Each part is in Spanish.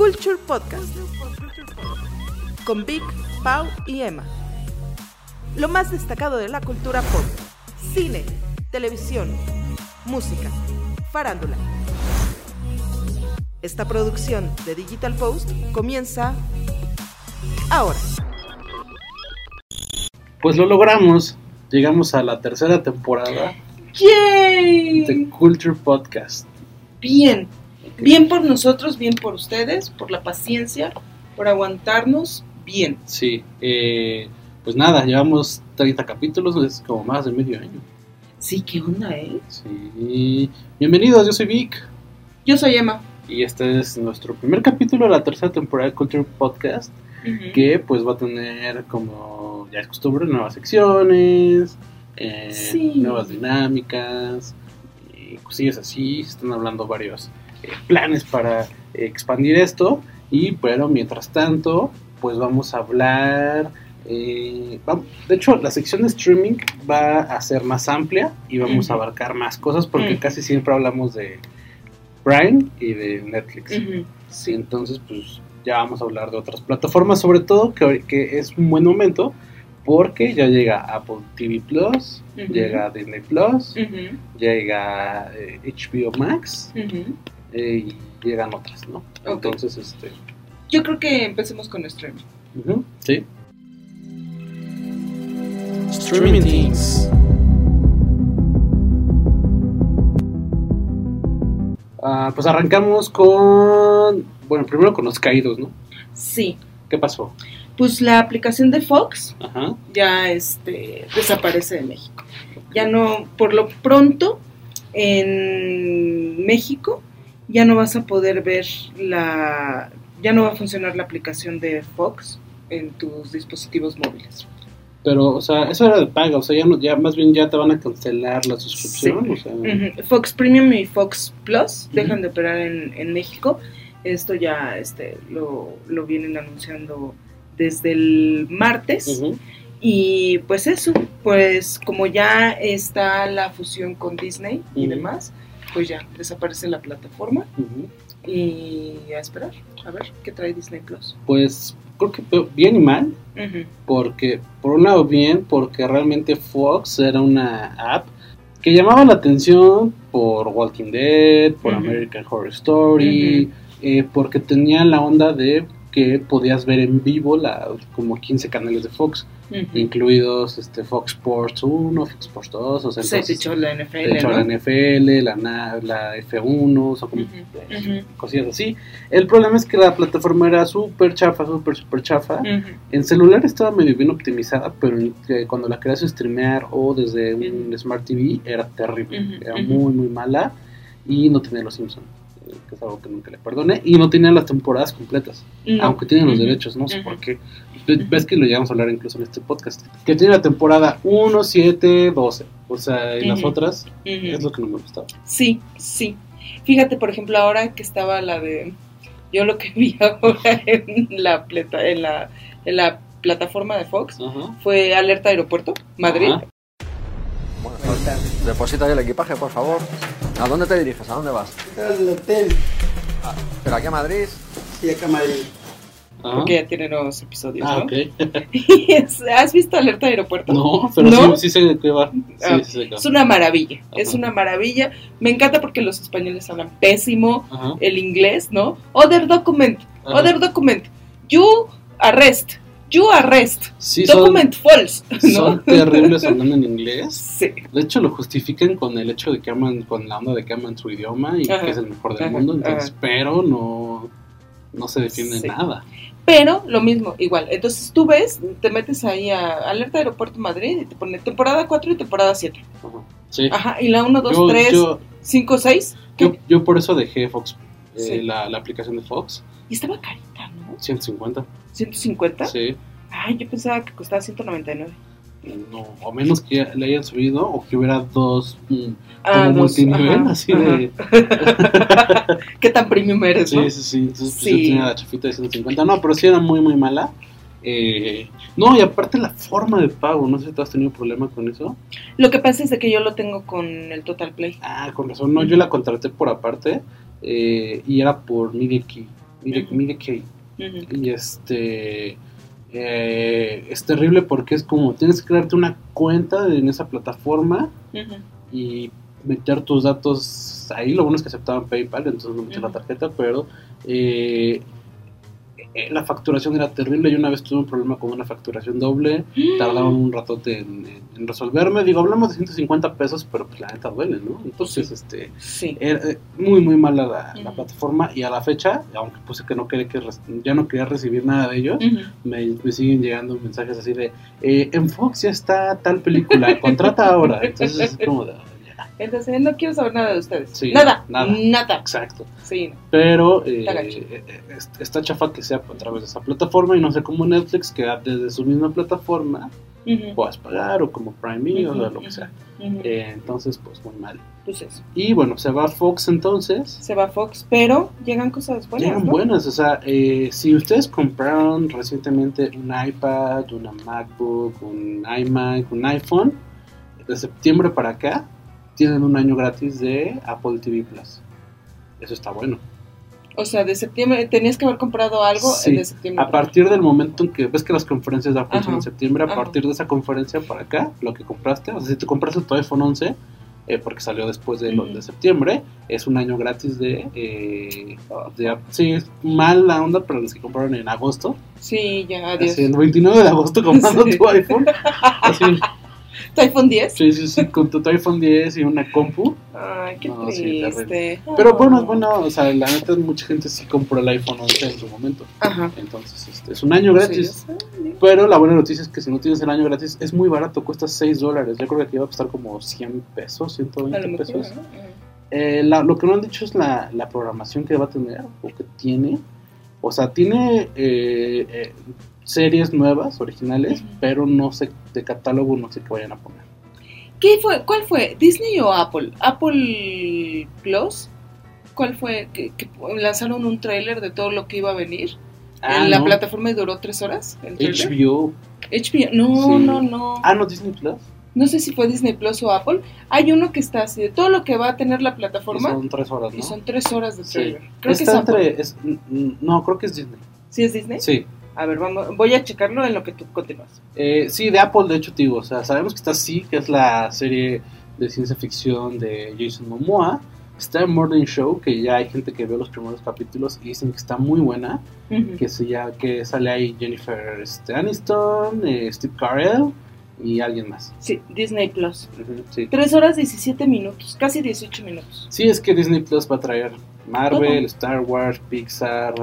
Culture Podcast con Vic, Pau y Emma. Lo más destacado de la cultura pop, cine, televisión, música, farándula. Esta producción de Digital Post comienza ahora. Pues lo logramos. Llegamos a la tercera temporada ¡Yay! de Culture Podcast. Bien, bien por nosotros, bien por ustedes, por la paciencia, por aguantarnos, bien. Sí, eh, pues nada, llevamos 30 capítulos, es como más de medio año. Sí, ¿qué onda, eh? Sí, bienvenidos, yo soy Vic Yo soy Emma. y este es nuestro primer capítulo de la tercera temporada de Culture Podcast, que pues va a tener como ya es costumbre nuevas secciones, eh, Sí. nuevas dinámicas, y cosillas así, se están hablando varios planes para eh, expandir esto. Y pero mientras tanto pues vamos a hablar eh, de hecho la sección de streaming va a ser más amplia y vamos a abarcar más cosas porque Ujú. casi siempre hablamos de Prime y de Netflix. Sí, entonces pues ya vamos a hablar de otras plataformas, sobre todo que, que es un buen momento porque ya llega Apple TV Plus, llega Disney Plus, llega eh, HBO Max ujú. Eh, y llegan otras, ¿no? Entonces, este, Yo creo que empecemos con streaming. sí. Streaming Things. Ah, pues arrancamos con, bueno, primero con los caídos, ¿no? Sí, ¿Qué pasó? pues la aplicación de Fox Ajá. ya este, desaparece de México. Ya no, por lo pronto, en México ya no vas a poder ver la, ya no va a funcionar la aplicación de Fox en tus dispositivos móviles. Pero, o sea, eso era de paga, o sea, ya, no, ya más bien ya te van a cancelar la suscripción, Sí. o sea, Ujú. Fox Premium y Fox Plus dejan de operar en, en México. Esto ya este, lo, lo vienen anunciando desde el martes. Y pues eso, pues como ya está la fusión con Disney y demás, pues ya desaparece la plataforma. Y a esperar, a ver qué trae Disney Plus. pues creo que bien y mal, porque por un lado bien, porque realmente Fox era una app que llamaba la atención por Walking Dead, por. American Horror Story, eh, porque tenía la onda de que podías ver en vivo la, como 15 canales de Fox, incluidos este Fox Sports 1, Fox Sports 2, o sea, Se entonces, echó la NFL, hecho, ¿no? la NFL, la, na- la F1, o sea, como ujú, cosillas así. El problema es que la plataforma era súper chafa, súper, súper chafa. En celular estaba medio bien optimizada, pero eh, cuando la querías streamear o desde un. Smart TV era terrible, era muy muy mala y no tenía los Simpsons, que es algo que nunca le perdoné, y no tenía las temporadas completas, No. aunque tienen los derechos, no sé por qué. Ve- Ves que lo llegamos a hablar incluso en este podcast, que tiene la temporada 1, 7, 12, o sea, y las otras es lo que no me gustaba. Sí, sí. Fíjate, por ejemplo, ahora que estaba la de. Yo lo que vi ahora en la, pleta- en la, en la plataforma de Fox Ajá. fue Alerta Aeropuerto, Madrid. Tardes. Deposita ahí el equipaje, por favor. ¿A dónde te diriges? ¿A dónde vas? Al hotel, ¿Pero aquí a Madrid? sí, acá en Madrid. Ajá. Porque ya tiene nuevos episodios, Ah, ¿no? ok. ¿Has visto Alerta Aeropuerto? No, pero ¿No? Sí, sí sé de qué va. Sí, Ah, sí sé de qué va. Es una maravilla, es una maravilla. Me encanta porque los españoles hablan pésimo Ajá. el inglés, ¿no? Other document, Ajá. other document. You arrest, you arrest. Sí, son, document false, ¿no? son terribles hablando en inglés. Sí. De hecho, lo justifican con el hecho de que aman, con la onda de que aman su idioma y Ajá. que es el mejor del Ajá, mundo. Entonces, ajá. pero no, no se defiende Sí. nada. Pero lo mismo, igual. Entonces tú ves, te metes ahí a Alerta Aeropuerto Madrid y te pone temporada 4 y temporada 7. Ajá. Sí. Ajá, y la 1, 2, yo, 3, yo, 5, 6. yo, yo por eso dejé Fox, eh, Sí. la, la aplicación de Fox, Y estaba carita, ¿no? 150. 150. Sí. Ay, yo pensaba que costaba 199. No, o menos que le hayan subido o que hubiera dos mm, Ah, como dos, multinivel, ajá, así ajá. de. ¿Qué tan premium eres, no? Sí, sí, sí. Entonces, pues, Sí. yo tenía la chafita de 150. No, pero sí era muy, muy mala. Eh, no, y aparte la forma de pago. No sé si tú has tenido problema con eso. Lo que pasa es de que yo lo tengo con el Total Play. Ah, con razón. No, yo la contraté por aparte. eh, y era por Media Key. Mire, Ujú. mire que Ujú. y este eh, es terrible porque es como tienes que crearte una cuenta en esa plataforma y meter tus datos ahí. Lo bueno es que aceptaban PayPal, entonces no metí la tarjeta, pero eh, eh, la facturación era terrible. Yo una vez tuve un problema con una facturación doble, tardaban un ratote en, resolverme. Digo, hablamos de 150 pesos, pero pues la neta duele, ¿no? Entonces, este, Sí. era eh, muy, muy mala la, la Ujú. plataforma y a la fecha, aunque puse que no quería que ya no quería recibir nada de ellos, me, me siguen llegando mensajes así de eh, en Fox ya está tal película, contrata ahora. Entonces es como de, Entonces, no quiero saber nada de ustedes. Sí, nada, nada. nada. exacto. Sí, no. Pero eh, Está eh, eh, es- está chafa que sea a través de esa plataforma y no sé cómo Netflix que desde su misma plataforma puedas pagar o como Prime Video o lo que sea. Eh, entonces pues muy mal. Pues eso. Y bueno, se va Fox entonces. Se va Fox, pero llegan cosas buenas, Llegan ¿no? buenas, o sea, eh, si ustedes compraron recientemente un iPad, una MacBook, un iMac, un iPhone, de septiembre para acá, tienen un año gratis de Apple TV Plus. Eso está bueno. O sea, de septiembre, tenías que haber comprado algo Sí, de septiembre. A partir del momento en que ves que las conferencias de Apple son en septiembre, a ajá. partir de esa conferencia para acá, lo que compraste, o sea, si tú compraste tu iPhone 11, eh, porque salió después de, septiembre, es un año gratis de, eh, de- Sí, es mal la onda para los que compraron en agosto. Sí, ya, adiós. Así, el 29 de agosto comprando Sí. tu iPhone. Así, ¿Tu iPhone 10? sí, sí, sí, con tu, iPhone 10 y una compu. Ay, qué No, sí, triste. Pero bueno, es bueno, o sea, la neta, mucha gente sí compró el iPhone 11 en su momento. Ajá. Entonces, este, es un año gratis. Sí. Pero la buena noticia es que si no tienes el año gratis, es muy barato, cuesta 6 dólares. Yo creo que aquí va a costar como 100 pesos, A lo 120 mejor, pesos. ¿no? Eh, la- lo que no han dicho es la, la programación que va a tener o que tiene. O sea, tiene eh, eh, series nuevas, originales, Ujú. pero no sé, de catálogo no sé qué vayan a poner. ¿Qué fue? ¿Cuál fue? ¿Disney o Apple? ¿Apple Plus? ¿Cuál fue? Que, que lanzaron un tráiler de todo lo que iba a venir. Ah, en la no. plataforma y duró tres horas. El. HBO. HBO. No, Sí. no, no. Ah, no, Disney Plus. No sé si fue Disney Plus o Apple. Hay uno que está así de todo lo que va a tener la Y plataforma. son 3 horas, ¿no? Y son tres horas de Sí. trailer. Creo que es Está entre. es- no, creo que es Disney. ¿Sí es Disney? Sí. A ver, vamos, voy a checarlo en lo que tú continúas. Eh, sí, de Apple, de hecho, digo, o sea, sabemos que está sí, que es la serie de ciencia ficción de Jason Momoa. Está en Morning Show, que ya hay gente que ve los primeros capítulos y dicen que está muy buena. Que, se ya, que sale ahí Jennifer Aniston, eh, Steve Carell y alguien más. Sí, Disney Plus. Ujú, sí. Tres horas 17 minutos, casi 18 minutos. sí, es que Disney Plus va a traer Marvel, Todo. Star Wars, Pixar,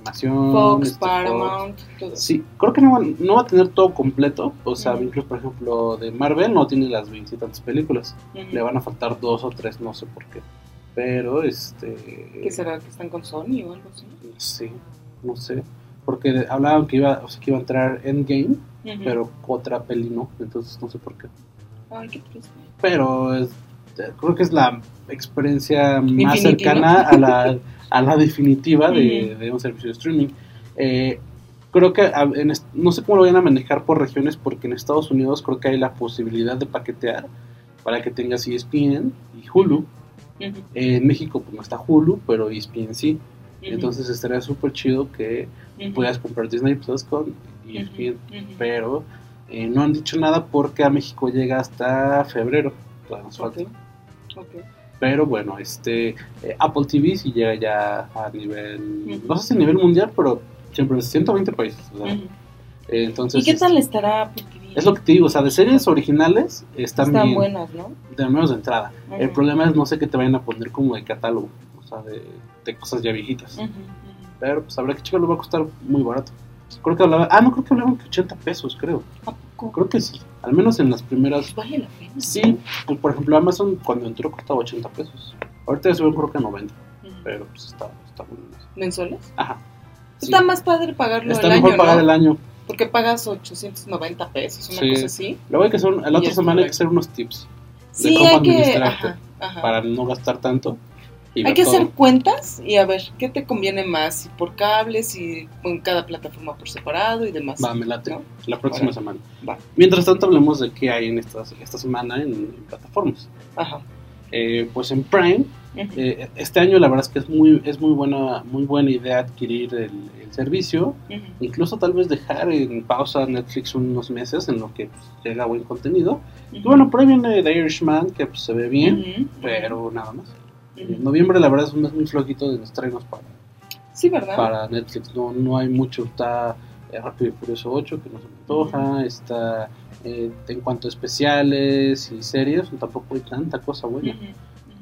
animación. Fox, este, Paramount, todo. Sí, creo que no va, no va a tener todo completo. O sea, incluso, por ejemplo, de Marvel no tiene las veintitantas películas. Ujú. Le van a faltar dos o tres, no sé por qué. Pero, este. ¿Qué será? ¿Que están con Sony o algo así? Sé, no sé. Porque hablaban que iba, o sea, que iba a entrar Endgame, pero otra peli no. Entonces, no sé por qué. Ay, qué triste. Pero es- creo que es la experiencia más cercana a la, a la definitiva de, un servicio de streaming. Eh, creo que en no sé cómo lo vayan a manejar por regiones, porque en Estados Unidos creo que hay la posibilidad de paquetear para que tengas ESPN y Hulu. En México pues no está Hulu, pero ESPN sí. Entonces estaría súper chido que puedas comprar Disney Plus con ESPN. Pero eh, no han dicho nada porque a México llega hasta febrero. Todavía nos falta. Pero bueno, este eh, Apple TV sí llega ya a nivel, no sé si a nivel mundial, pero siempre es 120 países. o sea, Ujú. eh, entonces, ¿Y qué tal estará Apple TV? Es lo que te digo, o sea, de series originales están, Están bien, buenas, ¿no? de menos de entrada. El problema es no sé qué te vayan a poner como de catálogo, o sea, de, de cosas ya viejitas. Pero pues habrá que checarlo, va a costar muy barato. Creo que hablaba, ah, no, creo que hablaban que 80 pesos, creo. ¿A poco? Creo que sí, al menos en las primeras. Vale la pena. Sí, pues, por ejemplo, Amazon cuando entró costaba 80 pesos. Ahorita ya subió creo que a 90, Ujú. pero pues está, está bueno. ¿Mensuales? Ajá. Sí. Está más padre pagarlo Está el mejor año, pagar ¿no? el año. Porque pagas 890 pesos, una Sí. cosa así. Luego hay que hacer, la otra semana hay que hacer unos tips Sí, cómo hay que... Ajá, ajá. para no gastar tanto. Y Hay que todo. hacer cuentas y a ver qué te conviene más, si por cables, si en cada plataforma por separado y demás. Va, me late. ¿no? La próxima semana. Va. Mientras tanto, hablemos de qué hay en esta, esta semana en, en plataformas. Ajá. Eh, pues en Prime, eh, este año la verdad es que es muy, es muy buena, muy buena idea adquirir el, el servicio, incluso tal vez dejar en pausa Netflix unos meses en lo que pues, llega buen contenido. Y bueno, por ahí viene The Irishman, que pues, se ve bien, pero nada más. En noviembre la verdad es un mes muy flojito de estrenos para, Sí, ¿verdad? para Netflix, no, no hay mucho, está eh, Rápido y Furioso 8 que no se me antoja, está eh, en cuanto a especiales y series, tampoco hay tanta cosa buena. Ujú. Ujú.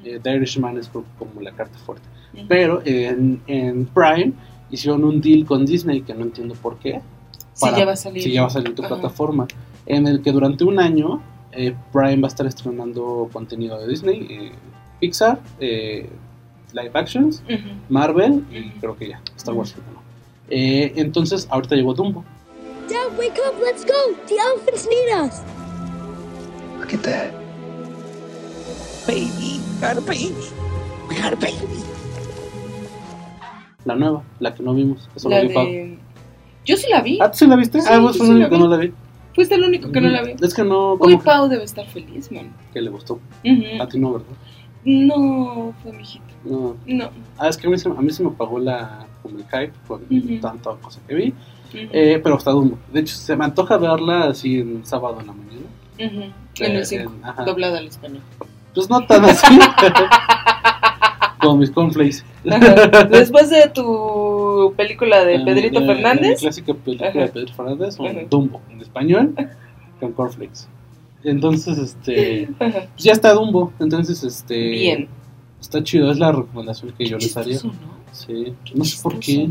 Eh, The Irishman es como, la carta fuerte. Ujú. Pero en, en Prime hicieron un deal con Disney que no entiendo por qué. Para- ya va a salir. Si ya va a salir tu plataforma. En el que durante un año eh, Prime va a estar estrenando contenido de Disney, eh, Pixar, eh, live actions. Marvel y creo que ya, Star Wars. ¿no? Eh, entonces ahorita llegó Dumbo. Dad, wake up, let's go! The elephants need us! Look at that. Baby, got a baby. We got a baby. La nueva, la que no vimos. solo La vi Pau. de... Yo sí la vi. ¿Ah, ¿tú sí la viste? Sí, ah, vos sí el único que vi. no la vi. Fuiste el único que no la vi. Es que no, Uy, Pau debe estar feliz, man. que le gustó. A ti no, ¿verdad? No, fue mi hijito. No. No. Ah, es que a mí, se, a mí se me apagó la, como el hype con Ujú. tanta cosa que vi. Ujú. Eh, pero está Dumbo. De hecho, se me antoja verla así en sábado en la mañana. En Eh, el 5, en- ajá. doblada al español. Pues no tan así. Con mis cornflakes. Ajá. Después de tu película de Eh, Pedrito eh, Fernández. La clásica película de Pedrito Fernández, un. Dumbo en español, con cornflakes. Entonces, este. Pues ya está Dumbo. Entonces, este. Bien. Está chido, es la recomendación que yo les haría. chistoso, ¿no? Sí, no sé por qué.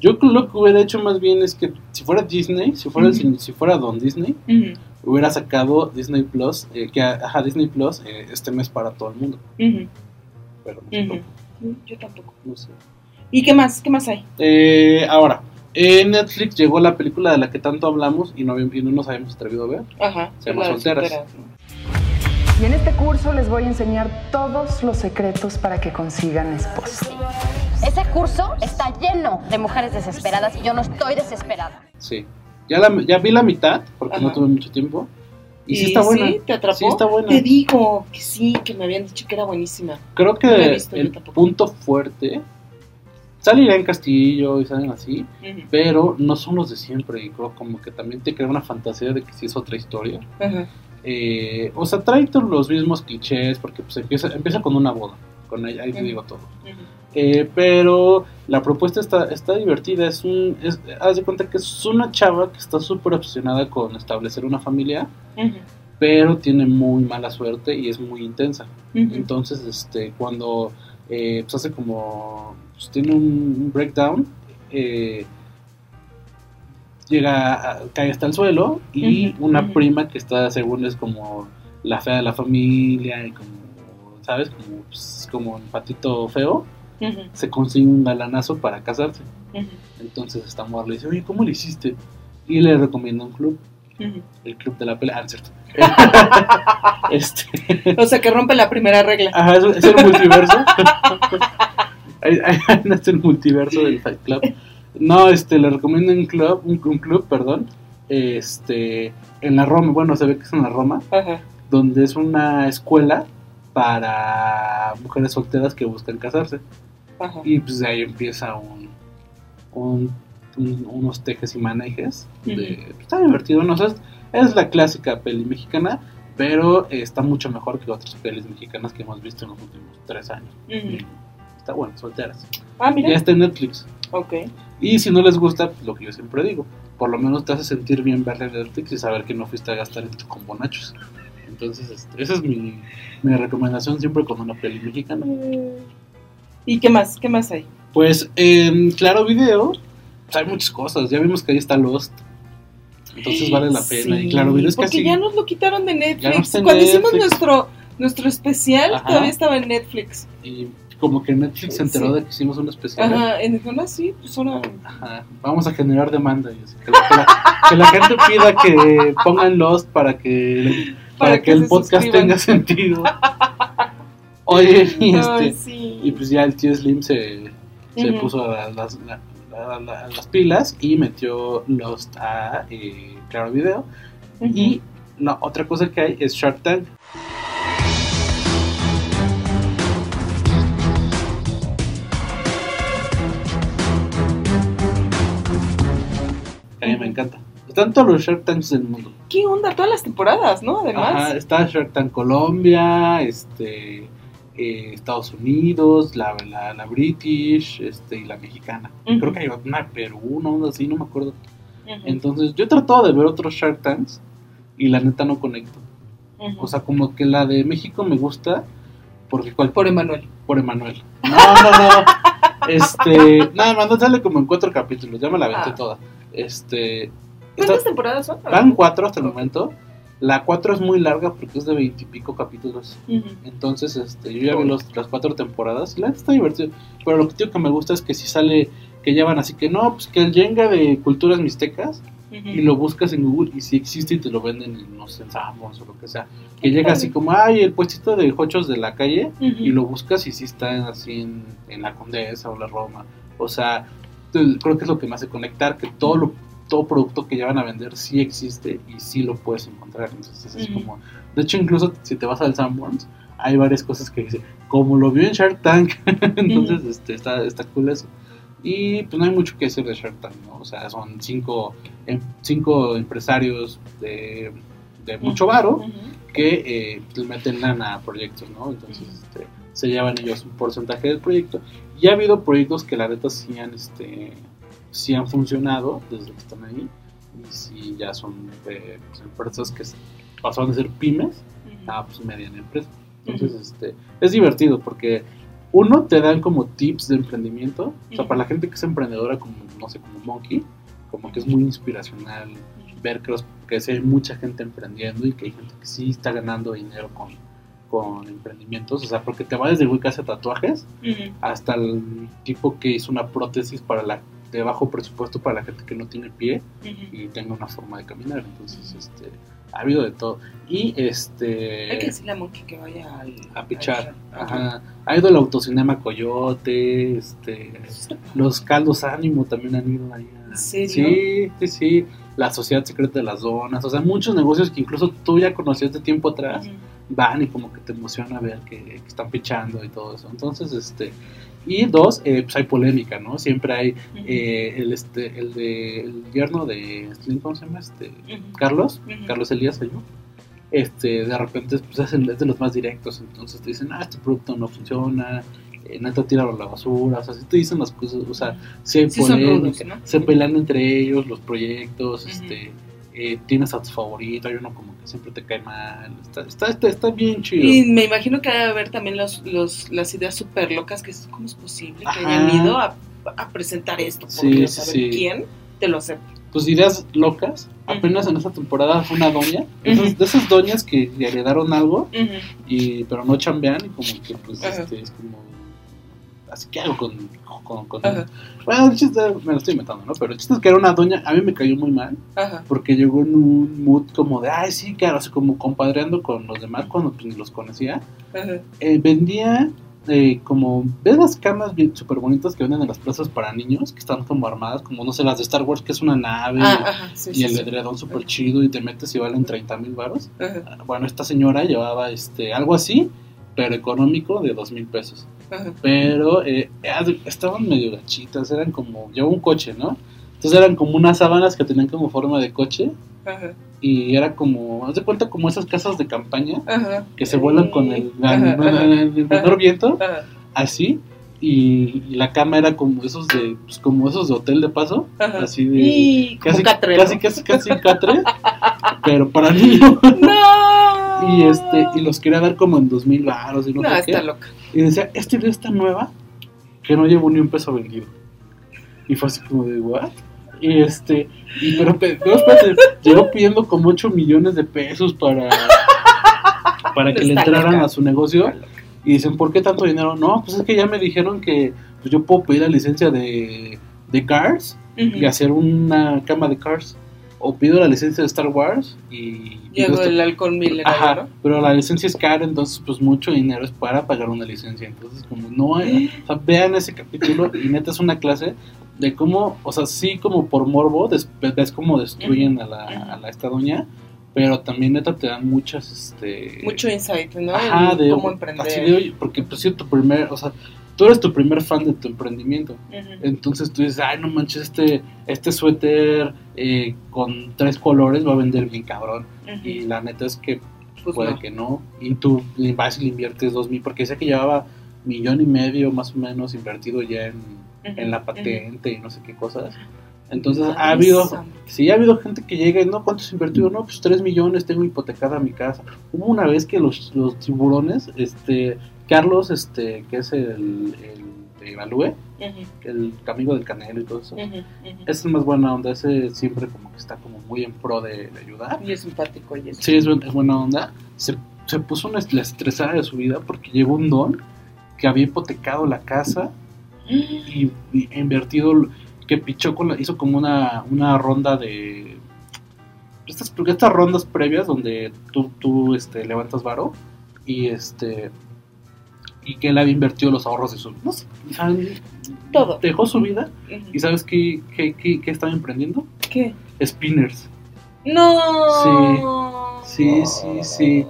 Yo lo que hubiera hecho más bien es que si fuera Disney, si fuera, Ujú. si fuera Don Disney, hubiera sacado Disney Plus, eh, que ajá, Disney Plus eh, este mes para todo el mundo. Pero no, Yo tampoco. no sé. ¿Y qué más? ¿Qué más hay? Eh, ahora, en Netflix llegó la película de la que tanto hablamos y no, habíamos- y no nos habíamos atrevido a ver. Ajá. Se llama Solteras. ¿no? Y en este curso les voy a enseñar todos los secretos para que consigan esposo. Ese curso está lleno de mujeres desesperadas y yo no estoy desesperada. Sí. Ya, la, ya vi la mitad, porque no Ajá. tuve mucho tiempo. Y, sí ¿Y está buena. sí? ¿Te atrapó? Sí está buena. Te digo que sí, que me habían dicho que era buenísima. Creo que No visto, el punto fuerte sale en Castillo y salen así, pero no son los de siempre. Y creo como que también te crea una fantasía de que sí es otra historia. Eh, o sea, trae todos los mismos clichés porque pues empieza, empieza con una boda. Con ahí, ahí te digo todo. Eh, pero la propuesta está, está divertida. Es un, es, haz de cuenta que es una chava que está súper obsesionada con establecer una familia, pero tiene muy mala suerte y es muy intensa. Entonces, este, cuando eh, pues hace como, pues tiene un, breakdown, eh, llega, a- cae hasta el suelo y una prima que está, según es como la fea de la familia y como, ¿sabes? Como, pues, como un patito feo, se consigue un galanazo para casarse. Entonces esta mujer le dice, oye, ¿cómo le hiciste? Y le recomienda un club, el club de la pelea. Ah, cierto. este, O sea, que rompe la primera regla. Ajá, es, es el multiverso. Ahí- el multiverso del Fight Club. No, este, le recomiendo un club, un, un club, perdón, este, en la Roma, bueno, se ve que es en la Roma, Ajá. donde es una escuela para mujeres solteras que buscan casarse. Ajá. Y pues de ahí empieza un, un- un- unos tejes y manejes. De, Ujú. Está divertido, ¿no? O sea, es, es la clásica peli mexicana, pero está mucho mejor que otras pelis mexicanas que hemos visto en los últimos tres años. Está bueno, solteras. Ah, mira. Ya está en Netflix. Ok. Y si no les gusta, pues, lo que yo siempre digo, por lo menos te hace sentir bien verla en Netflix y saber que no fuiste a gastar en tu combo nachos. Entonces, este, esa es mi, mi recomendación siempre con una peli mexicana. ¿Y qué más? ¿Qué más hay? Pues en Claro Video hay muchas cosas. Ya vimos que ahí está Lost. Entonces vale la pena. Sí, y Claro Video es porque casi. ya nos lo quitaron de no Netflix. Cuando hicimos nuestro nuestro especial, Ajá. todavía estaba en Netflix. Y como que Netflix se enteró Sí. de que hicimos un especial. Ajá. Dijeron, ah, sí, pues ahora. Ajá, Vamos a generar demanda. y así, que, la, que la- que la gente pida que pongan Lost para que, para Para que, el podcast suscriban. tenga sentido. Oye, y, este, Ay, sí. y pues ya el tío Slim se, se Ujú. puso a las, a las pilas y metió Lost a eh, Claro Video. Ujú. Y la otra cosa que hay es Shark Tank. Me encanta. Están todos los Shark Tanks del mundo. ¿Qué onda? Todas las temporadas, ¿no? Además. Ajá, está Shark Tank Colombia, este, eh, Estados Unidos, la, la, la British este, y la mexicana. Ujú. Creo que hay una Perú, una onda así, no me acuerdo. Entonces, yo he tratado de ver otros Shark Tanks y la neta no conecto. O sea, como que la de México me gusta porque cual, por Emanuel. por Emanuel. No, no, no. Este, nada más, no sale como en cuatro capítulos, ya me la aventé Ah. toda. Este, ¿Cuántas está- temporadas son? van cuatro hasta el momento. La cuatro es muy larga porque es de veintipico capítulos. Entonces, este, yo ya vi los, las cuatro temporadas y la está divertido. Pero lo que digo que me gusta es que si sale, que llevan así que no, pues que el Jenga de culturas mixtecas y lo buscas en Google y si existe y te lo venden en, no sé, en o lo que sea. Que llega así como, ay, el puestito de hochos de la calle y lo buscas y sí está así en, en la Condesa o la Roma. O sea, creo que es lo que me hace conectar, que todo lo todo producto que llevan a vender sí existe y sí lo puedes encontrar. Entonces es como, de hecho incluso si te vas al Sanborns hay varias cosas que dice, como lo vio en Shark Tank, entonces este, está, está cool eso. Y pues no hay mucho que decir de Shark Tank, ¿no? O sea, son cinco, em- cinco empresarios de, de mucho varo que eh, le meten lana a proyectos, ¿no? Entonces este, se llevan ellos un porcentaje del proyecto. Y ha habido proyectos que la neta sí han, este, sí han funcionado desde que están ahí. Y sí ya son pues, empresas que pasaron de ser pymes a pues, mediana empresa. Entonces este, es divertido porque uno te dan como tips de emprendimiento. O sea, para la gente que es emprendedora como, no sé, como Monkey, como que es muy inspiracional ver que, los- que hay mucha gente emprendiendo y que hay gente que sí está ganando dinero con, con emprendimientos. O sea, porque te va desde el güey que hace tatuajes hasta el tipo que hizo una prótesis para la de bajo presupuesto para la gente que no tiene pie y tenga una forma de caminar. Entonces, este, ha habido de todo. Y este Hay que decirle a Monkey que vaya al, a pichar. al- Ajá. Ha ido el autocinema Coyote, este, los caldos ánimo también han ido ahí. a- ¿En serio? Sí, sí, sí. La Sociedad Secreta de las Donas, o sea, muchos negocios que incluso tú ya conocías de tiempo atrás, van y como que te emociona ver que, que están pichando y todo eso. Entonces, este, y dos, eh, pues hay polémica, ¿no? Siempre hay eh, el, este, el de, el yerno de, Slim, ¿cómo se llama? Este. Carlos. Carlos Elías, llama. Este, de repente pues, es de los más directos, entonces te dicen, ah, este producto no funciona, eh, neta, tíralo a la basura, o sea, si te dicen las cosas, o sea, si hay Sí son polémica, rudos, ¿no? se pelean entre ellos los proyectos, este, eh, tienes a tu favorito, hay uno como que siempre te cae mal, está, está, está, está bien chido. Y me imagino que debe haber también los, los, las ideas súper locas que es, ¿cómo es posible que hayan ido a, a presentar esto? Porque sí, saber sí. quién te lo acepta. pues ideas locas. Apenas en esta temporada fue una doña, de esas, de esas doñas que heredaron algo, y pero no chambean y como que pues este, es como así que hago con, con, con- Ajá. bueno el chiste me lo estoy inventando no pero el chiste es que era una doña a mí me cayó muy mal Ajá. porque llegó en un mood como de ay sí claro así como compadreando con los demás cuando pues, ni los conocía Ajá. Eh, vendía eh, como ves las camas bien súper bonitas que venden en las plazas para niños que están como armadas como no sé las de Star Wars que es una nave Ah, ajá. Sí, y sí, el sí. edredón súper chido y te metes y valen 30 mil baros Ajá. bueno, esta señora llevaba este algo así, pero económico de dos mil pesos. Ajá. Pero eh, estaban medio gachitas, eran como, llevaba un coche, ¿no? Entonces eran como unas sábanas que tenían como forma de coche Ajá. y era como, haz de cuenta como esas casas de campaña Ajá. que se vuelan con el, Ajá, el- ajá, el- el menor ajá. viento, Ajá. así. Y, y la cama era como esos de, pues, como esos de hotel de paso, Ajá. así de, Y como casi, catre, ¿no? casi, casi, casi catre, pero para niños. No. Y este, y los quería dar como en dos mil baros y no, No, sé está qué. loca. Y decía, esta idea está nueva que no llevo ni un peso vendido. Y fue así como de, ¿what? Y este, y pero, pe- pero espérate, llegó pidiendo como 8 millones de pesos para, para que le entraran loca. a su negocio. Y dicen, ¿por qué tanto dinero? No, pues es que ya me dijeron que pues, yo puedo pedir la licencia de, de Cars y hacer una cama de Cars. O pido la licencia de Star Wars y... Llegó esto. el alcohol milenario, Ajá, ¿no? pero la licencia es cara, entonces pues mucho dinero es para pagar una licencia. Entonces como no hay, o sea, vean ese capítulo y neta es una clase de cómo, o sea, sí como por morbo, des- ves cómo destruyen a la, a la esta doña, pero también neta te dan muchas, este... Mucho insight, ¿no? Ajá, de, cómo así emprender. de, oye, porque pues sí, tu primer, o sea, tú eres tu primer fan de tu emprendimiento. Entonces tú dices, ay, no manches, este, este suéter eh, con tres colores va a vender bien cabrón. Y la neta es que Pues puede no. que no. Y tú vas y le inviertes dos mil, porque sé que llevaba millón y medio más o menos invertido ya en, en la patente y no sé qué cosas. Entonces ha habido, sí, ha habido gente que llega y no, ¿cuánto has invertido? No, pues tres millones, tengo hipotecada mi casa. Hubo una vez que los, los tiburones, este, Carlos, este, que es el, el de Evalúe, el amigo del Canelo y todo eso, ujú. es el más buena onda, ese siempre como que está como muy en pro de, de ayudar. Y es simpático y eso. Sí, es, buen- es buena onda. Se, se puso una la estresada de su vida porque llegó un don que había hipotecado la casa y, y invertido, que pichó con la, hizo como una, una ronda de... Estas, estas rondas previas donde tú, tú este, levantas varo y este y que él había invertido los ahorros de su... No sé, Todo. Dejó su vida y ¿sabes qué, qué, qué, qué estaba emprendiendo? ¿Qué? Spinners. No. Sí, sí, sí.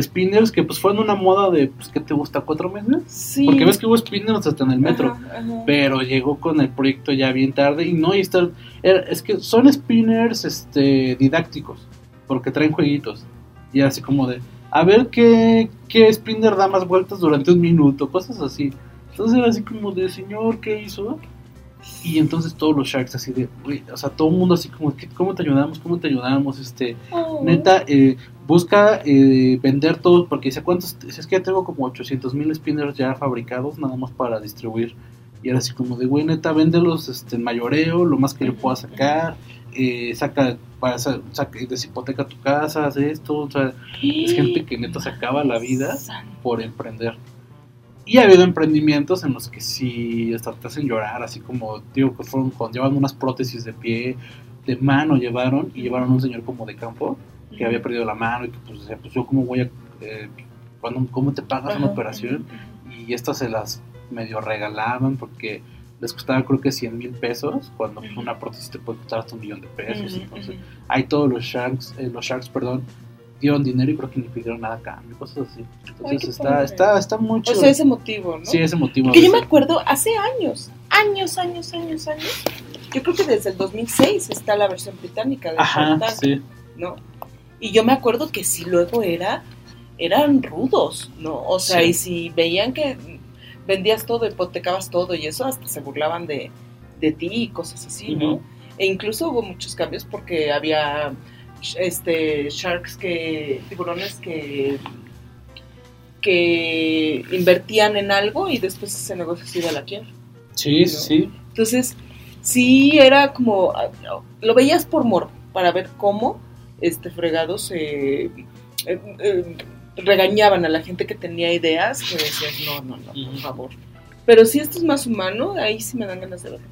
Spinners que pues fue en una moda de, pues, ¿qué te gusta? ¿Cuatro meses? Sí. Porque ves que hubo spinners hasta en el metro. Ajá, ajá. Pero llegó con el proyecto ya bien tarde y no, y está, era- es que son spinners este, didácticos, porque traen jueguitos. Y así como de, a ver qué, qué spinner da más vueltas durante un minuto, cosas así. Entonces era así como de, señor, ¿qué hizo? Y entonces todos los sharks así de, "Güey", o sea, todo el mundo así como, "¿Qué- ¿cómo te ayudamos? ¿Cómo te ayudamos? Este, Oh. neta, eh, busca eh, vender todos, porque dice, ¿cuántos? Dice, es que ya tengo como 800 mil spinners ya fabricados, nada más para distribuir. Y era así como de, güey, neta, véndelos este, en mayoreo, lo más que yo pueda sacar, eh, saca, para, sa- saca, deshipoteca tu casa, haz esto, o sea, es gente que neta se acaba la vida por emprender. Y ha habido emprendimientos en los que sí hasta te hacen llorar, así como, digo, que fueron con, llevaban unas prótesis de pie, de mano llevaron, y llevaron a un señor como de campo, que había perdido la mano y que pues decía, pues yo cómo voy a, eh, cuando, ¿cómo te pagas una Ajá, operación? Y estas se las medio regalaban porque les costaba creo que 100 mil pesos, cuando pues, Ujú. una prótesis te puede costar hasta un millón de pesos. Ujú, Entonces, ujú. hay todos los sharks, eh, los sharks, perdón, dieron dinero y creo que ni pidieron nada a cambio, cosas así. Entonces qué está, está, está muy O sea, ese motivo, ¿no? Sí, ese motivo. Porque yo me acuerdo hace años, años, años, años, años. Yo creo que desde el 2006 está la versión británica de Ajá, Shark sí. ¿no? Y yo me acuerdo que sí luego era, eran rudos, ¿no? O sea, Sí. y si veían que vendías todo, hipotecabas todo y eso, hasta se burlaban de, de ti y cosas así, ¿no? E incluso hubo muchos cambios porque había este sharks que, tiburones que que invertían en algo y después ese negocio se iba a la quiebra. Sí, sí. Entonces, sí era como, lo veías por mor, para ver cómo este fregados eh, eh, eh, regañaban a la gente que tenía ideas, que decías, no, no, no, por favor. Pero si esto es más humano, ahí sí me dan ganas de verlo.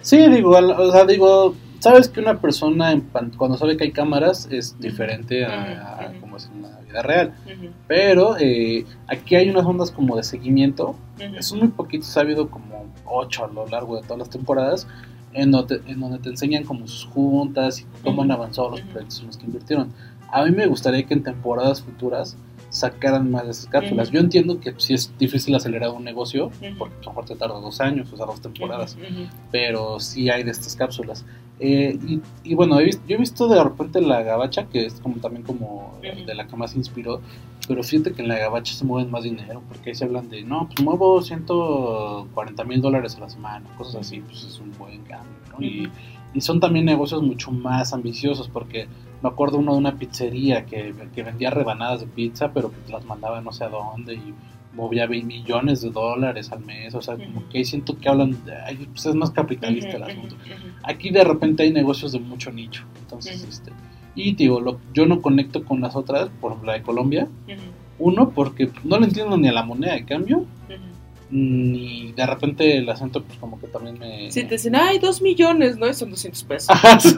Sí, digo, o sea, digo, sabes que una persona en pan- cuando sabe que hay cámaras es diferente a, a como es en la vida real. Ujú, Pero eh, aquí hay unas ondas como de seguimiento. ujú. Son muy poquitos, ha habido como ocho a lo largo de todas las temporadas, en donde, en donde te enseñan como sus juntas y cómo han avanzado los proyectos en los que invirtieron. A mí me gustaría que en temporadas futuras sacaran más de esas cápsulas. Ujú. Yo entiendo que sí es difícil acelerar un negocio, Ujú. porque a lo mejor te tarda dos años, o sea, dos temporadas Ujú, ujú. pero sí hay de estas cápsulas. Eh, y, y bueno, he vis- yo he visto de repente la gabacha, que es como también como de la que más inspiró, pero fíjate que en la gabacha se mueven más dinero, porque ahí se hablan de, no, pues muevo 140 mil dólares a la semana, cosas así, pues es un buen cambio, ¿no? Y, y son también negocios mucho más ambiciosos, porque me acuerdo uno de una pizzería que, que vendía rebanadas de pizza, pero pues las mandaba no sé a dónde y movía 20 millones de dólares al mes, o sea, como que ahí siento que hablan, de, ay, pues es más capitalista el asunto. Aquí de repente hay negocios de mucho nicho, entonces, este, y digo, lo- yo no conecto con las otras, por ejemplo, la de Colombia, uno, porque no le entiendo ni a la moneda de cambio, ni de repente el acento, pues como que también me... Si te dicen, ay, dos millones, ¿no? Y son 200 pesos. Ajá, sí.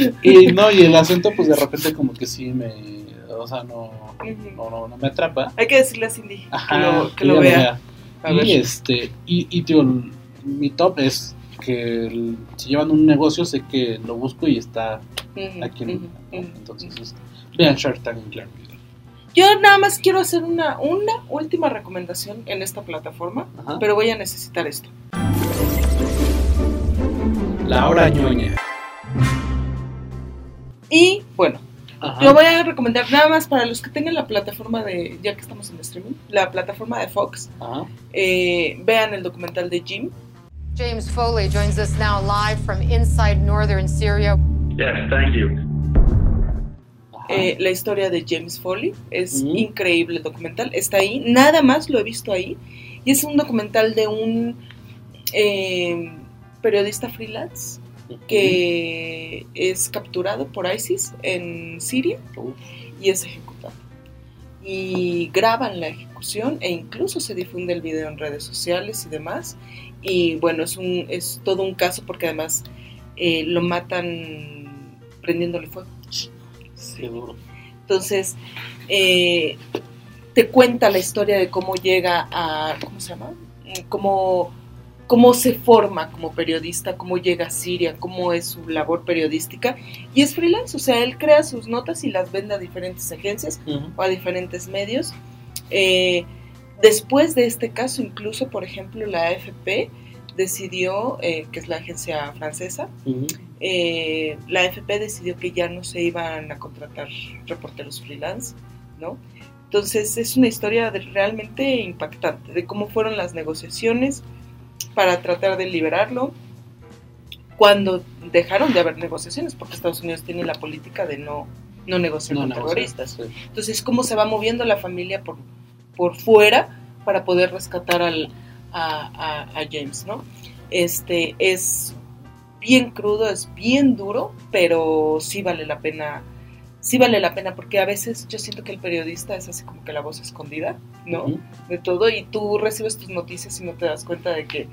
y no, y el acento, pues de repente como que sí me... O sea, no, no, no, no me atrapa. Hay que decirle a Cindy Ajá, que lo, que lo vea. A ver. Y este, y, y tío, mi top es que el- si llevan un negocio, sé que lo busco y está Ujú, aquí en ¿no? ujú. Entonces, este, vean Shark Tank en Claro. Yo nada más quiero hacer una, una última recomendación en esta plataforma, Ajá. pero voy a necesitar esto. La hora ñoña. Y bueno, Ajá. yo voy a recomendar nada más para los que tengan la plataforma de, ya que estamos en streaming, la plataforma de Fox, eh, vean el documental de Jim. James Foley joins us now live from inside northern Syria. Yes, thank you. Eh, la historia de James Foley. Es Ujú. increíble el documental. Está ahí. Nada más lo he visto ahí. Y es un documental de un eh, periodista freelance que es capturado por ISIS en Siria y es ejecutado. Y graban la ejecución e incluso se difunde el video en redes sociales y demás. Y bueno, es, un, es todo un caso porque además eh, lo matan prendiéndole fuego. Duro. Entonces, eh, te cuenta la historia de cómo llega a, ¿cómo se llama? Cómo, cómo se forma como periodista, cómo llega a Siria, cómo es su labor periodística. Y es freelance, o sea, él crea sus notas y las vende a diferentes agencias Ujú. o a diferentes medios. Eh, después de este caso, incluso, por ejemplo, la AFP decidió, eh, que es la agencia francesa, eh, la AFP decidió que ya no se iban a contratar reporteros freelance, ¿no? Entonces es una historia de- realmente impactante de cómo fueron las negociaciones para tratar de liberarlo cuando dejaron de haber negociaciones, porque Estados Unidos tiene la política de no, no negociar No, con no, terroristas. sí. Entonces, cómo se va moviendo la familia por, por fuera para poder rescatar al, a, a- a James, ¿no? Este es bien crudo, es bien duro, pero sí vale la pena, sí vale la pena, porque a veces yo siento que el periodista es así como que la voz escondida, ¿no? De todo, y tú recibes tus noticias y no te das cuenta de que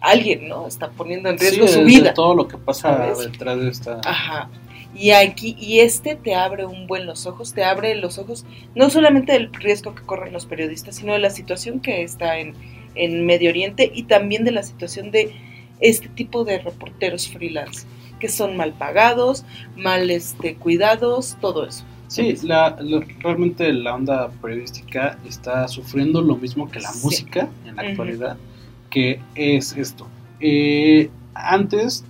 alguien, ¿no? Está poniendo en riesgo Sí, su vida. de todo lo que pasa ¿sabes? detrás de esta. Ajá. Y aquí, y este te abre un buen los ojos, te abre los ojos no solamente del riesgo que corren los periodistas, sino de la situación que está en, en Medio Oriente y también de la situación de este tipo de reporteros freelance, que son mal pagados, mal este, cuidados, todo eso. Sí, la, la- realmente la onda periodística está sufriendo lo mismo que la Sí. música en la Ujú. actualidad, que es esto. Eh, antes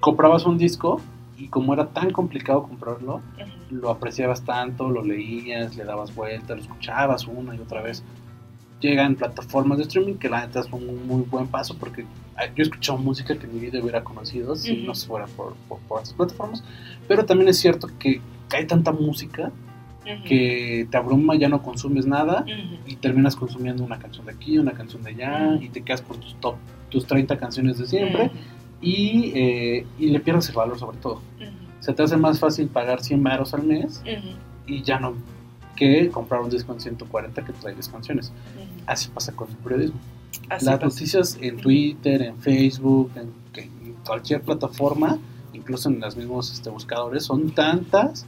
comprabas un disco y como era tan complicado comprarlo, lo apreciabas tanto, lo leías, le dabas vuelta, lo escuchabas una y otra vez. Llegan plataformas de streaming que la neta es un muy buen paso porque yo he escuchado música que en mi vida hubiera conocido si Ujú. no se fuera por, por, por esas plataformas. Pero también es cierto que hay tanta música Ujú. que te abruma, ya no consumes nada Ujú. y terminas consumiendo una canción de aquí, una canción de allá y te quedas con tus top, tus 30 canciones de siempre y, eh, y le pierdes el valor sobre todo. Se te hace más fácil pagar 100 baros al mes y ya no que comprar un disco en 140 que trae 10 canciones. Así pasa con el periodismo. Así Las pasa. noticias en Twitter, en Facebook, en, cualquier plataforma, incluso en los mismos este, buscadores, son tantas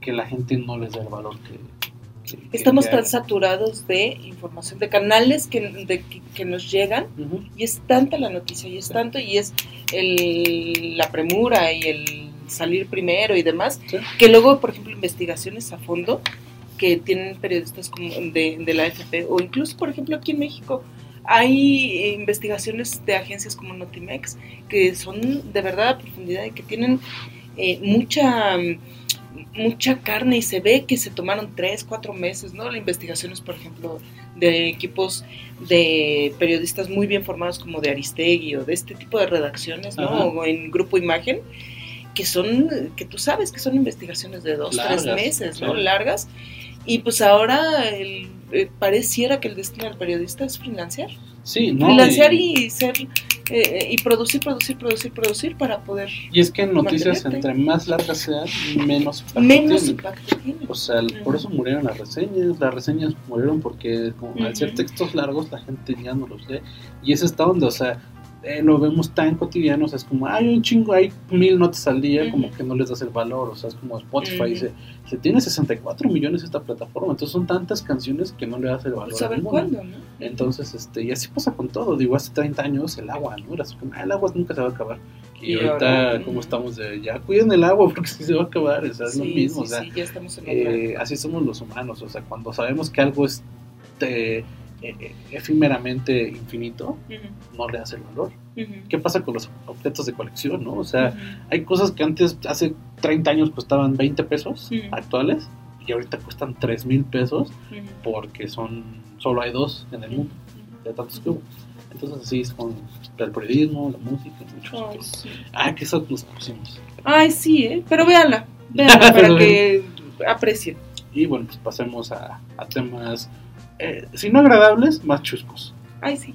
que la gente no les da el valor que... que- Estamos que tan saturados de información, de canales que, de- que- que nos llegan y es tanta la noticia y es tanto y es el, la premura y el salir primero y demás, Sí. que luego, por ejemplo, investigaciones a fondo que tienen periodistas como de, de la AFP o incluso, por ejemplo, aquí en México hay eh, investigaciones de agencias como Notimex que son de verdad a profundidad y que tienen eh, mucha mucha carne y se ve que se tomaron tres, cuatro meses, ¿no? La investigaciones, por ejemplo, de equipos de periodistas muy bien formados como de Aristegui o de este tipo de redacciones, ¿no? Ajá. O en Grupo Imagen, que son, que tú sabes que son investigaciones de dos, Largas, tres meses, ¿no? sí. Largas. Y pues ahora el, eh, pareciera que el destino del periodista es financiar. Sí, ¿no? Financiar y, y ser, eh, y producir, producir, producir, producir para poder y es que en noticias, mantenerte. entre más largas sean, menos impacto menos tienen. impacto tiene. O sea, por eso murieron las reseñas. Las reseñas murieron porque como al ser textos largos la gente ya no los lee. Y es esta onda, o sea, eh, lo vemos tan cotidiano, o sea, es como, hay un chingo, hay mil notas al día, como que no les das el valor, o sea, es como Spotify dice, se tiene 64 millones esta plataforma, entonces son tantas canciones que no le das el valor. Ninguna. cuándo, ¿no? Entonces, este, y así pasa con todo, digo, hace 30 años el agua, ¿no? Era así como, "Ah, el agua nunca se va a acabar. Y, Y ahorita, ahora, ¿cómo mm. estamos de ya? Cuiden el agua porque si se va a acabar, o sea, es lo mismo, sí, o sea, sí, ya estamos en eh, así somos los humanos, o sea, cuando sabemos que algo es eh, eh, efímeramente infinito, Ujú, no le das el valor. ujú, ¿Qué pasa con los objetos de colección, no? O sea, ujú. hay cosas que antes, hace 30 años costaban 20 pesos actuales y ahorita cuestan 3 mil pesos porque son solo hay dos en el mundo de tantos que hubo. Entonces así es con el periodismo, la música, Ay, cosas. sí. Ah, que eso nos pusimos. Ay, sí, ¿eh? Pero véanla, véanla para que aprecien. Y bueno, pues pasemos a, a temas, eh, si no agradables, más chuscos. Ay, sí.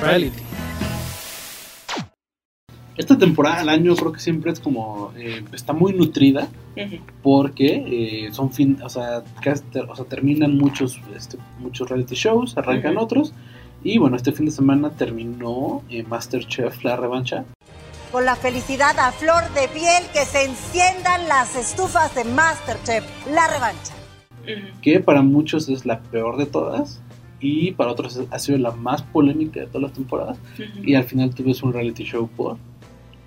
Reality. Esta temporada del año creo que siempre es como, eh, está muy nutrida porque eh, son fin, o sea, casi ter- o sea, terminan muchos, este, muchos reality shows, arrancan otros y bueno, este fin de semana terminó eh, MasterChef La Revancha, Con la felicidad a flor de piel que se enciendan las estufas de Masterchef. La revancha. Que para muchos es la peor de todas y para otros ha sido la más polémica de todas las temporadas y al final tuves un reality show por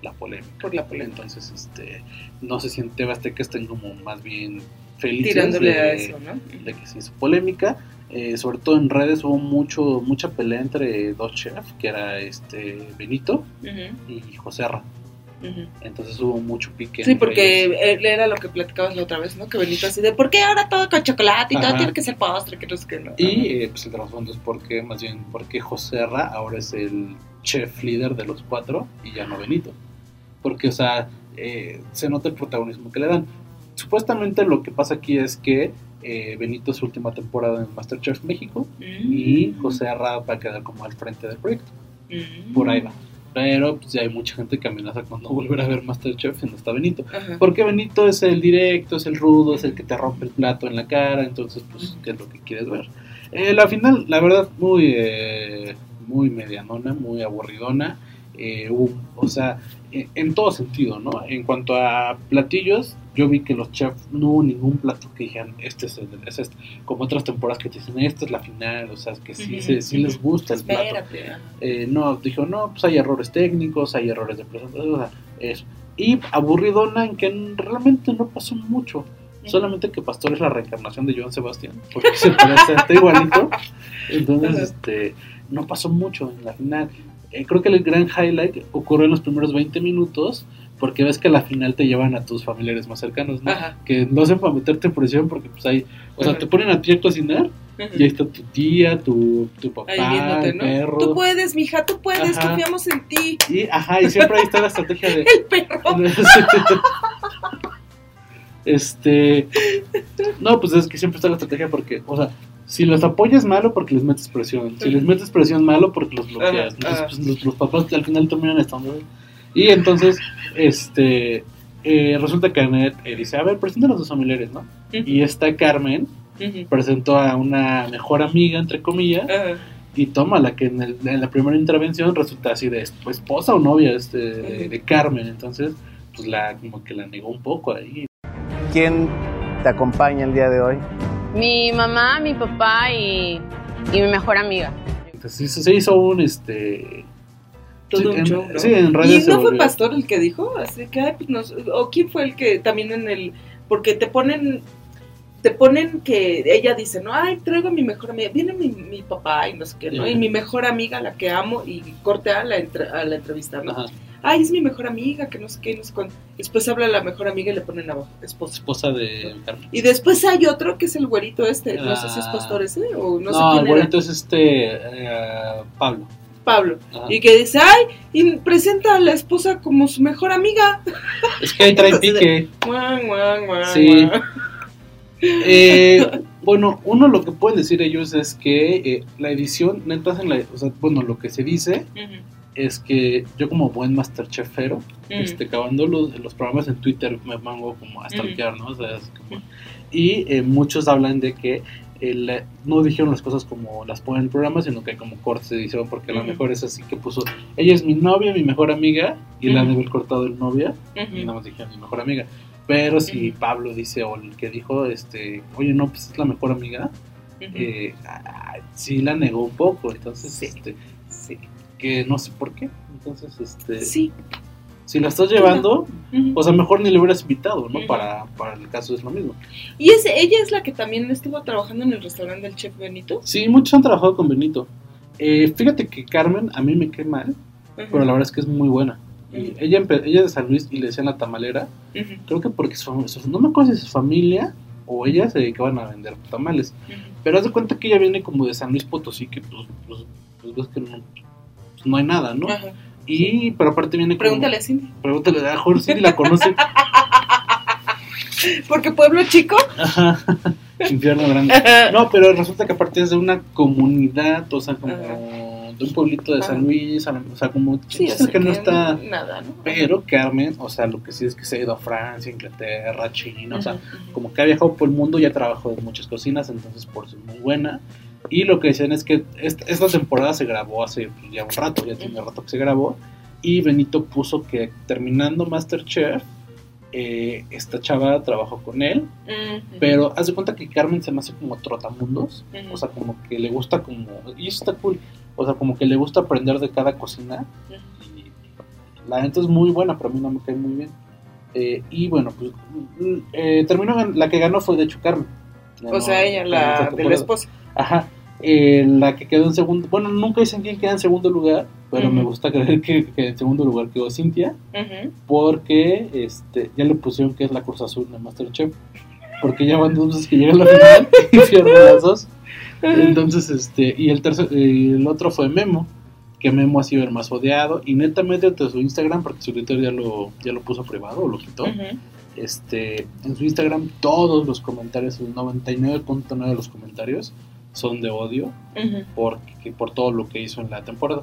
la polémica. Por la polémica. Entonces, este, no sé si en TV Azteca estén como más bien felices Tirándole de, a eso, ¿no? de que se hizo polémica. Eh, sobre todo en redes hubo mucho mucha pelea entre dos chefs, que era este Benito y José Arra. Entonces hubo mucho pique. Sí, porque ellos. era lo que platicabas la otra vez, ¿no? Que Benito así de, ¿por qué ahora todo con chocolate y todo tiene que ser postre? Que no sé qué, ¿no? Y eh, pues el trasfondo es porque, más bien, porque José Arra ahora es el chef líder de los cuatro y ya no Benito. Porque, o sea, eh, se nota el protagonismo que le dan. Supuestamente lo que pasa aquí es que eh, Benito es su última temporada en Masterchef México Mm, y José Arra va a quedar como al frente del proyecto. mm. Por ahí va. Pero pues ya hay mucha gente que amenaza con no volver a ver Masterchef si no está Benito. Ajá. Porque Benito es el directo, es el rudo, es el que te rompe el plato en la cara, entonces, pues, ¿qué es lo que quieres ver? Eh, la final, la verdad, muy, eh, muy medianona, muy aburridona. Eh, o sea, en, en todo sentido, ¿no? En cuanto a platillos, yo vi que los chefs no hubo ningún plato que dijeran, este es, el, es este. Como otras temporadas que te dicen, esta es la final, o sea, que sí, se- sí les gusta el plato. Eh, no, dijo, no, pues hay errores técnicos, hay errores de presentación, o sea, eso. Y aburridona en que realmente no pasó mucho. Solamente que Pastor es la reencarnación de Joan Sebastián, porque se parece, está igualito. Entonces, este, no pasó mucho en la final. Eh, creo que el gran highlight ocurrió en los primeros 20 minutos, porque ves que a la final te llevan a tus familiares más cercanos, ¿no? Ajá. Que no hacen para meterte en presión, porque pues hay, o sea, te ponen a ti a cocinar, y ahí está tu tía, tu, tu papá, Ahí viéndote, el ¿no? perro. Tú puedes, mija, tú puedes, confiamos en ti. Y, ajá, y siempre ahí está la estrategia de. El perro. este. No, pues es que siempre está la estrategia porque, o sea, si los apoyas malo porque les metes presión. Si les metes presión malo porque los bloqueas. Ajá, ajá. pues, los, los papás al final terminan estando. Y entonces, este. eh, resulta que Annette eh, dice: A ver, presenta a los dos familiares, ¿no? Y esta Carmen Ujú. presentó a una mejor amiga, entre comillas. Ajá. Y toma la que en, el- en la primera intervención resulta así de pues, esposa o novia este, de Carmen. Entonces, pues la como que la negó un poco ahí. ¿Quién te acompaña el día de hoy? Mi mamá, mi papá y, y mi mejor amiga. Entonces se hizo un este. Todo sí, un en, show, ¿no? sí, en ¿Y no fue Pastor el que dijo? Así que, ay, pues nos- ¿O quién fue el que también en el. Porque te ponen. Te ponen que ella dice, no, ay, traigo a mi mejor amiga. Viene mi, mi papá y no sé qué, ¿no? Y mi mejor amiga, la que amo, y corte a la, entre- a la entrevista, ¿no? Ajá, Ay, es mi mejor amiga, que no sé qué, no sé cuándo. Después habla la mejor amiga y le ponen abajo, esposa. esposa de Carmen. Y después hay otro que es el güerito este, no sé si es Ah. pastor ese o no, No, sé quién el era. bonito es este. eh, Pablo. Pablo. Ajá. Y que dice, ay, y presenta a la esposa como su mejor amiga. Es que ahí trae pique. Sí. Eh, bueno, uno lo que pueden decir ellos es que eh, la edición, neta, en la, o sea, bueno, lo que se dice es que yo como buen masterchefero, ujú. este, acabando los, los programas en Twitter me pongo como a Ujú. stalkear, ¿no? O sea, es como- y eh, muchos hablan de que el, no dijeron las cosas como las ponen en el programa, sino que como cortes edición, porque a lo Ujú. mejor es así que puso, ella es mi novia, mi mejor amiga, y la han de Ujú. haber cortado el novia, y Ujú. nada más dijeron mi mejor amiga. Pero si Ujú. Pablo dice, o el que dijo, este, oye, no, pues es la mejor amiga, Ujú. eh, ah, sí la negó un poco, entonces, Sí. este, Sí. Que no sé por qué. Entonces, este, Sí. si la estás llevando, Ujú. o sea, mejor ni le hubieras invitado, ¿no? Para, para el caso es lo mismo. Y es, ella es la que también estuvo trabajando en el restaurante del chef Benito. Sí, muchos han trabajado con Benito. Eh, fíjate que Carmen a mí me cae mal, pero la verdad es que es muy buena. Y ella, ella es de San Luis y le decían la tamalera, creo que porque su, su- no me acuerdo si su familia o ella se dedicaban a vender tamales. Pero haz de cuenta que ella viene como de San Luis Potosí, que pues, pues, pues ves que no, pues, no hay nada, ¿no? Ajá. Y, pero aparte viene como... Pregúntale a Cindy. Pregúntale, a Jorge Cindy la conoce. Porque pueblo chico. Ajá. Infierno grande. No, pero resulta que aparte es de una comunidad, o sea, como de un pueblito de San. Luis, o sea, como Sí, que no está... Nada, ¿no? Pero Carmen, o sea, lo que sí es que se ha ido a Francia, Inglaterra, China, o sea, como que ha viajado por el mundo, ya trabajó en muchas cocinas, entonces por eso es muy buena. Y lo que decían es que esta, esta temporada se grabó hace pues, ya un rato, ya tiene rato que se grabó, y Benito puso que terminando Masterchef, eh, esta chava trabajó con él, ujú. pero haz de cuenta que Carmen se me hace como trotamundos, Ujú. o sea, como que le gusta como, y eso está cool, o sea, como que le gusta aprender de cada cocina, y la gente es muy buena, pero a mí no me cae muy bien. Eh, y bueno, pues mm, eh, terminó, la que ganó fue de hecho Carmen. O sea, ella, la de la esposa. Ajá. Eh, la que quedó en segundo, bueno, nunca dicen quién queda en segundo lugar, pero me gusta creer que, que en segundo lugar quedó Cintia, porque este ya le pusieron que es la Cruz Azul de Masterchef, porque ya van dos veces que llega a la final y pierde las dos. Entonces, este, y el tercer, eh, el otro fue Memo, que Memo ha sido el más odiado, y netamente de su Instagram, porque su Twitter ya lo, ya lo puso privado, o lo quitó. Este, en su Instagram todos los comentarios, el 99.9 de los comentarios son de odio por todo lo que hizo en la temporada.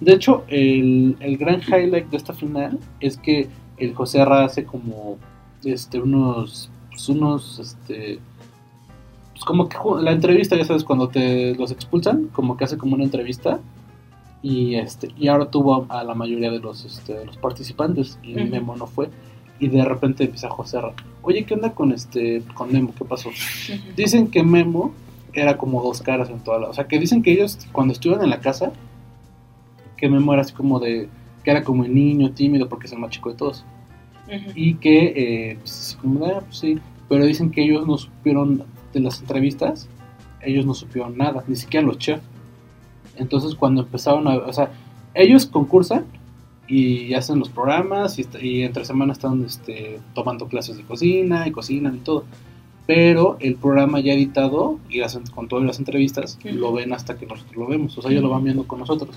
De hecho, el, el gran highlight de esta final es que el José Arra hace como este, unos, pues, unos, este, pues como que la entrevista, ya sabes, cuando te los expulsan, como que hace como una entrevista y este y ahora tuvo a, a la mayoría de los, este, de los participantes y. Memo no fue y de repente empieza José Arra, oye, ¿qué onda con este, con Memo? ¿Qué pasó? Dicen que Memo era como dos caras en toda la... O sea, que dicen que ellos cuando estuvieron en la casa, que Memo era así como de... que era como el niño tímido porque es el más chico de todos. Y que, eh, pues, como, ah, pues sí, pero dicen que ellos no supieron de las entrevistas, ellos no supieron nada, ni siquiera los chefs. Entonces cuando empezaron a... O sea, ellos concursan y hacen los programas y, y entre semana están este, tomando clases de cocina y cocinan y todo. Pero el programa ya editado y las, con todas las entrevistas Ujú. lo ven hasta que nosotros lo vemos, o sea, ellos lo van viendo con nosotros.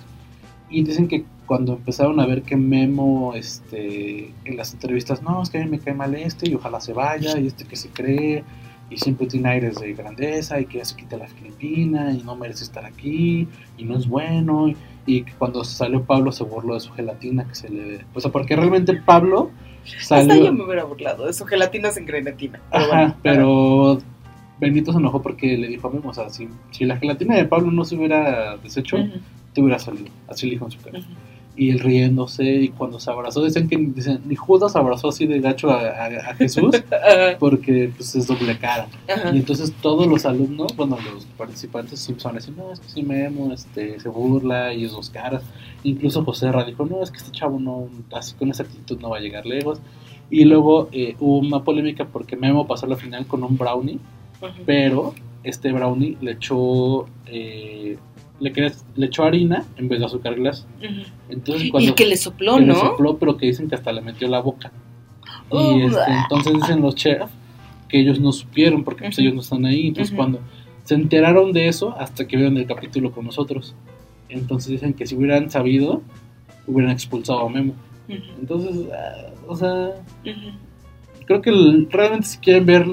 Y dicen que cuando empezaron a ver que Memo este, en las entrevistas, no, es que a mí me cae mal este y ojalá se vaya y este que se cree y siempre tiene aires de grandeza y que ya se quita la Filipina y no merece estar aquí y no es bueno y, y cuando salió Pablo se burló de su gelatina que se le... O sea, porque realmente Pablo Hasta salió... yo me hubiera burlado de eso, gelatinas en grenetina. Pero Ajá, bueno. pero Benito se enojó porque le dijo a Memo, o sea, si, si la gelatina de Pablo no se hubiera deshecho, Ujú. te hubiera salido. Así le dijo en su cara. Y él riéndose, y cuando se abrazó, dicen que dicen, ni Judas abrazó así de gacho a, a- a Jesús, porque pues es doble cara. Ajá. Y entonces todos los alumnos, bueno, los participantes a decir, no, es que sí Memo, este, se burla y es dos caras. Incluso José Ra dijo, no, es que este chavo no, así con esa actitud no va a llegar lejos. Y luego eh, hubo una polémica porque Memo pasó a la final con un brownie, pero este brownie le echó, eh, le, le echó harina en vez de azúcar glass. Ujú. Entonces, Y cuando que le sopló, que le ¿no? sopló, pero que dicen que hasta le metió la boca. Oh, y este, blah. entonces dicen los chefs que ellos no supieron porque pues, ellos no están ahí. Entonces cuando se enteraron de eso hasta que vieron el capítulo con nosotros. Entonces dicen que si hubieran sabido, hubieran expulsado a Memo. Entonces, ah, o sea, creo que el- realmente si quieren ver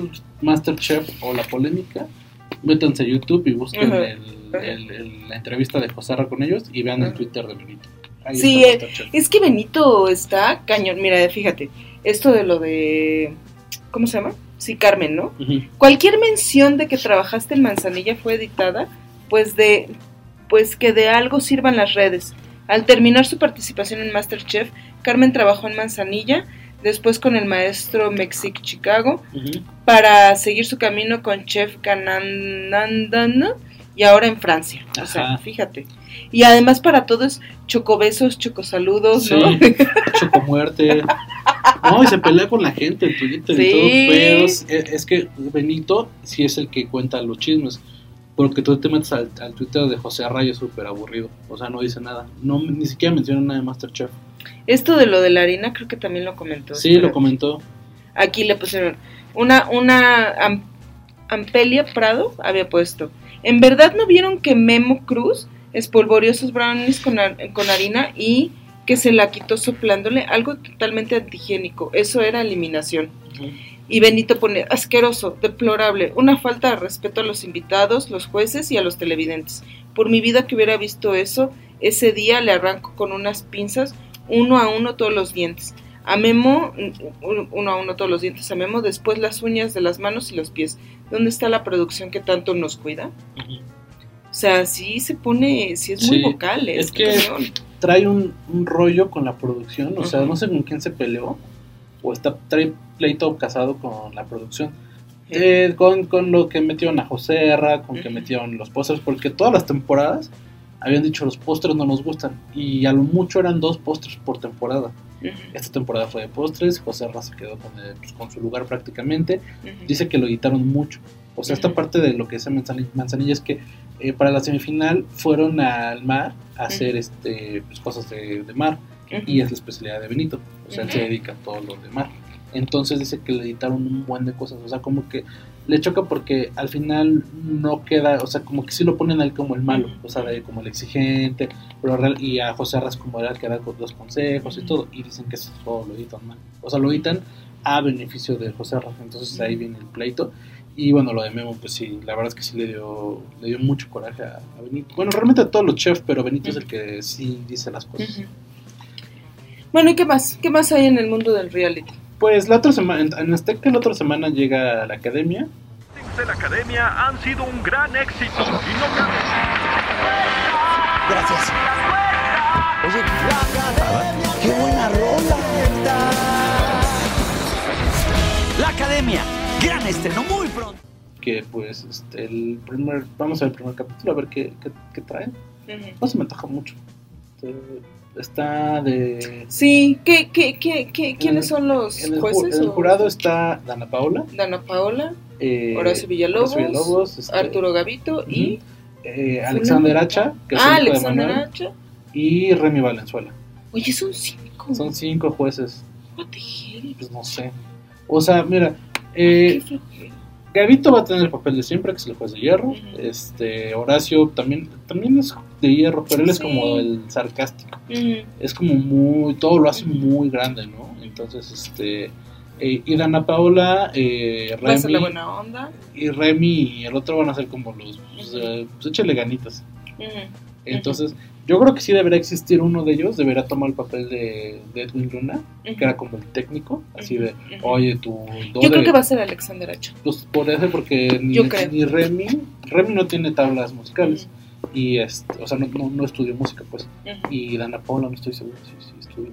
Masterchef o la polémica, métanse a YouTube y busquen el- el- el- la entrevista de José Ra con ellos y vean el Twitter de Benito. Ahí Sí, está eh, es que Benito está cañón. Mira, fíjate, esto de lo de. ¿Cómo se llama? Sí, Carmen, ¿no? Cualquier mención de que trabajaste en Manzanilla fue editada, pues de. Pues que de algo sirvan las redes. Al terminar su participación en Masterchef, Carmen trabajó en Manzanilla, después con el maestro Mexic Chicago, para seguir su camino con Chef Cananandana y ahora en Francia. O sea, fíjate. Y además para todos, chocobesos, chocosaludos, Sí, ¿no? chocomuerte. No, y se pelea con la gente en Twitter y Sí. todo, pero es, es que Benito sí es el que cuenta los chismes. Porque tú te metes al, al Twitter de José Arrayo súper aburrido. O sea, no dice nada. No, ni siquiera menciona nada de Masterchef. Esto de lo de la harina creo que también lo comentó. Sí, lo comentó. Aquí le pusieron una, una Am- Ampelia Prado había puesto. ¿En verdad no vieron que Memo Cruz espolvoreó sus brownies con, har- con harina y que se la quitó soplándole? Algo totalmente antihigiénico. Eso era eliminación. Y Benito pone, asqueroso, deplorable, una falta de respeto a los invitados, los jueces y a los televidentes. Por mi vida que hubiera visto eso, ese día le arranco con unas pinzas uno a uno todos los dientes. A Memo, mm, uno a uno todos los dientes a Memo, después las uñas de las manos y los pies. ¿Dónde está la producción que tanto nos cuida? O sea, sí se pone, sí es muy vocal. es que trae un, un rollo con la producción. O sea, no sé con quién se peleó. O está trae pleito casado con la producción. Eh, con, con lo que metieron a José Herra, con que metieron los pósters, porque todas las temporadas habían dicho los pósters no nos gustan. Y a lo mucho eran dos pósters por temporada. Esta temporada fue de postres, José se quedó con, el- pues, con su lugar prácticamente. Dice que lo editaron mucho. O sea, esta parte de lo que dice Manzanilla, Manzanilla es que eh, para la semifinal fueron al mar a hacer este pues, cosas de, de mar. Y es la especialidad de Benito. O sea, él se dedica a todo lo de mar. Entonces dice que le editaron un buen de cosas. O sea, como que le choca porque al final no queda, o sea, como que sí lo ponen a él como el malo, o sea, como el exigente, pero real- y a José Arras como era el que da los consejos y todo, y dicen que eso todo lo editan mal. O sea, lo editan a beneficio de José Arras, entonces ahí viene el pleito. Y bueno, lo de Memo, pues sí, la verdad es que sí le dio, le dio mucho coraje a, a Benito. Bueno, realmente a todos los chefs, pero Benito es el que sí dice las cosas. Bueno, ¿y qué más? ¿Qué más hay en el mundo del reality? Pues la otra semana, en- en Azteca la otra semana llega a la academia. de la academia han sido un gran éxito y no cabe. Gracias. Oye, qué buena rola. La Academia, gran estreno muy pronto. que pues este, el primer, vamos a ver el primer capítulo a ver qué, qué, qué traen. Ujú. No se me antoja mucho. Este, Está de... Sí, ¿qué, qué, qué, qué, ¿quiénes son los En el, ju- jueces? en el o- jurado está Dana Paola, Dana Paola, eh, Horacio Villalobos, Horacio Villalobos, este, Arturo Gavito y... eh, Alexander Hacha, que es ah, de Alexander Manuel, Hacha. y Remy Valenzuela. Oye, son cinco. Son cinco jueces. What the hell? Pues no sé. O sea, mira, eh. Gavito va a tener el papel de siempre, que es el juez de hierro. Este, Horacio también, también es de hierro, pero él es Sí. como el sarcástico. Ujú. Es como muy, todo lo hace muy grande, ¿no? Entonces, este, eh, y Dana Paola, eh, Remy, buena onda. y Remy y el otro van a ser como los, pues, eh, pues échale ganitas. Entonces, yo creo que sí debería existir uno de ellos, debería tomar el papel de, de Edwin Luna, que era como el técnico, así de, oye, tu Yo creo que va a ser Alexander Hacha. pues podría ser porque ni, ni Remy, Remy no tiene tablas musicales. Y este, o sea, no, no, no estudió música, pues. Y Dana Paula, no estoy seguro si sí, estudió.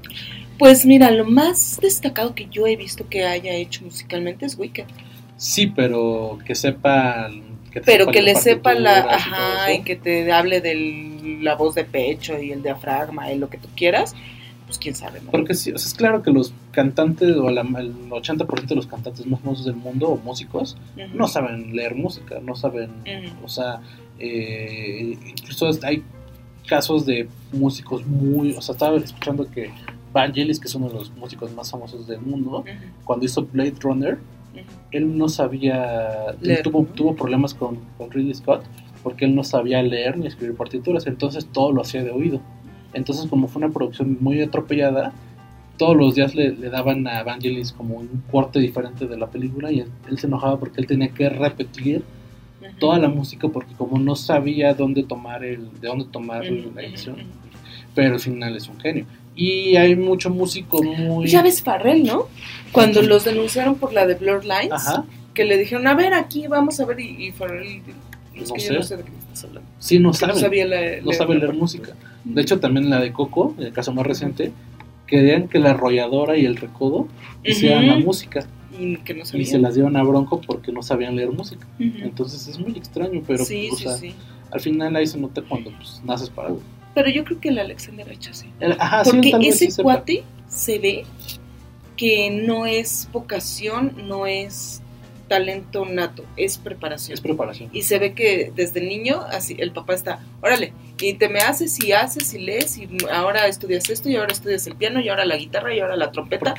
Pues mira, lo más destacado que yo he visto que haya hecho musicalmente es Wicked. Sí, pero que sepan. Que Pero que le sepa la, y ajá, y que te hable de la voz de pecho y el diafragma y lo que tú quieras, pues quién sabe, ¿no? Porque sí, o sea, es claro que los cantantes, o la- el 80% de los cantantes más famosos del mundo, o músicos, no saben leer música, no saben, o sea, eh, incluso hay casos de músicos muy, o sea, estaba escuchando que Vangelis, que es uno de los músicos más famosos del mundo, cuando hizo Blade Runner, él no sabía, él tuvo, tuvo problemas con, con Ridley Scott, porque él no sabía leer ni escribir partituras, entonces todo lo hacía de oído. Entonces, como fue una producción muy atropellada, todos los días le, le daban a Vangelis como un corte diferente de la película y él, él se enojaba porque él tenía que repetir toda la música porque como no sabía dónde tomar el de dónde tomar la edición pero al final es un genio. Y hay mucho músico muy Ya ves Farrell, ¿no? Cuando los denunciaron por la de Blurred Lines, Ajá. que le dijeron, a ver, aquí vamos a ver, y, y Farrell, es No que sé. yo no sé de qué me estás hablando. sí no No sabe sabía la- no leer sabe leer música. De hecho también la de Coco el caso más reciente querían que la arrolladora y el recodo hicieran la música Y que no y sabía. se las dieron a Bronco porque no sabían leer música Ujú. entonces es muy extraño pero Sí, o sí, sea, sí. al final ahí se nota cuando pues, naces para algo Pero yo creo que el Alexander ha hecho así. El- ajá, Porque ese sepa. cuate se ve que no es vocación, no es talento nato, es preparación. Es preparación. Y se ve que desde niño, así, el papá está, órale, y te me haces y haces y lees, y ahora estudias esto, y ahora estudias el piano, y ahora la guitarra, y ahora la trompeta,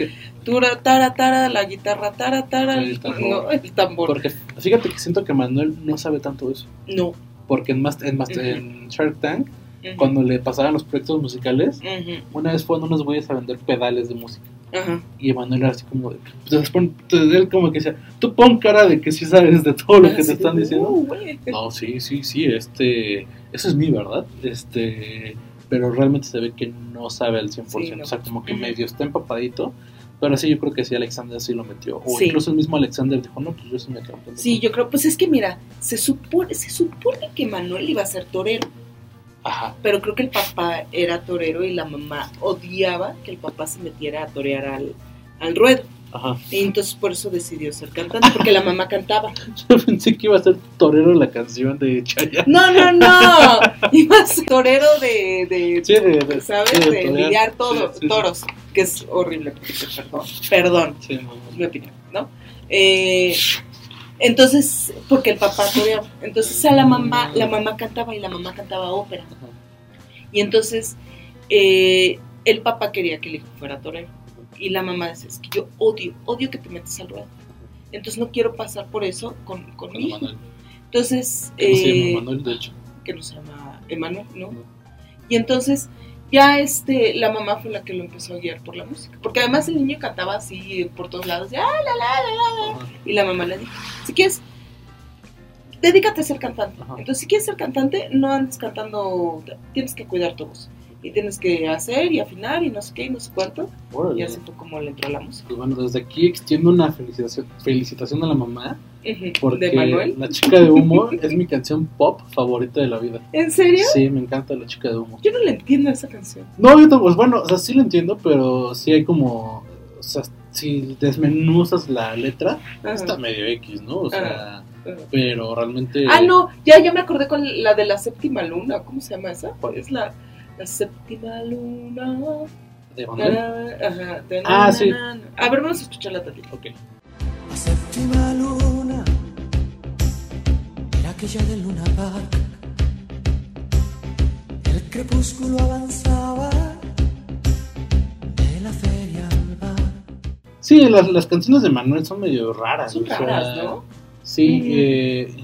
tura, tara, tara, la guitarra, tara, tara, El tambor. no, el tambor. Porque fíjate que siento que Manuel no sabe tanto eso. No. Porque en, Mas- en, Ujú. en Shark Tank, cuando le pasaban los proyectos musicales, una vez fueron unos güeyes a vender pedales de música. Ajá. Y Emanuel era así como de. Pues, pon- entonces él como que decía, tú pon cara de que sí sabes de todo lo que Así te están diciendo. "Uh, güey". No, sí, sí, sí, este. Eso es mi verdad. Este. Pero realmente se ve que no sabe al 100%. Sí, no. O sea, como que medio está empapadito. Pero sí, yo creo que sí, Alexander sí lo metió. O Sí. incluso el mismo Alexander dijo, no, pues yo sí me quedo. Sí, yo creo, pues es que mira, se supone, se supone que Manuel iba a ser torero, Ajá. pero creo que el papá era torero y la mamá odiaba que el papá se metiera a torear al, al ruedo. Ajá. Y entonces por eso decidió ser cantante, porque la mamá cantaba. Yo pensé que iba a ser torero la canción de Chayanne. No, no, no, iba a ser torero de, de, Sí, de- de- ¿sabes? sí, de lidiar todo, Sí, toros, que es horrible, perdón, perdón, es mi opinión, ¿no? Eh, entonces, porque el papá toreaba, entonces a la mamá, la mamá cantaba y la mamá cantaba ópera. Y entonces eh, el papá quería que el hijo fuera torero. Y la mamá decía, es que yo odio, odio que te metas al ruedo. Entonces no quiero pasar por eso con, con mi hijo. Manuel. Entonces, Que no se eh, llama Manuel, de hecho. que no se llama Emanuel, ¿no? Y entonces ya este, la mamá fue la que lo empezó a guiar por la música. Porque además el niño cantaba así por todos lados, la, la, la. y la mamá le dijo, si quieres, dedícate a ser cantante. Entonces, si quieres ser cantante, no andes cantando, tienes que cuidar tu voz. Y tienes que hacer y afinar y no sé qué y no sé cuánto. Órale. Y así fue como le entró la música. Pues bueno, desde aquí extiendo una felicitación, felicitación a la mamá. Porque ¿De Manuel? La chica de humo es mi canción pop favorita de la vida. ¿En serio? Sí, me encanta la chica de humo. Yo no le entiendo esa canción. No, yo tampoco, pues bueno, o sea, sí lo entiendo, pero sí hay como, o sea, si desmenuzas la letra, está medio X, ¿no? O sea, pero realmente... Ah, no, ya, ya me acordé con la de la séptima luna. ¿Cómo se llama esa? Es la, la séptima luna. ¿De Manuel? Ajá, de Ah, na, sí. na, na. A ver, vamos a escucharla tantito. Ok. La séptima luna era aquella del Luna Park. El crepúsculo avanzaba de la feria al bar. Sí, las, las canciones de Manuel son medio raras. Son o sea, raras, ¿no? Sí, eh,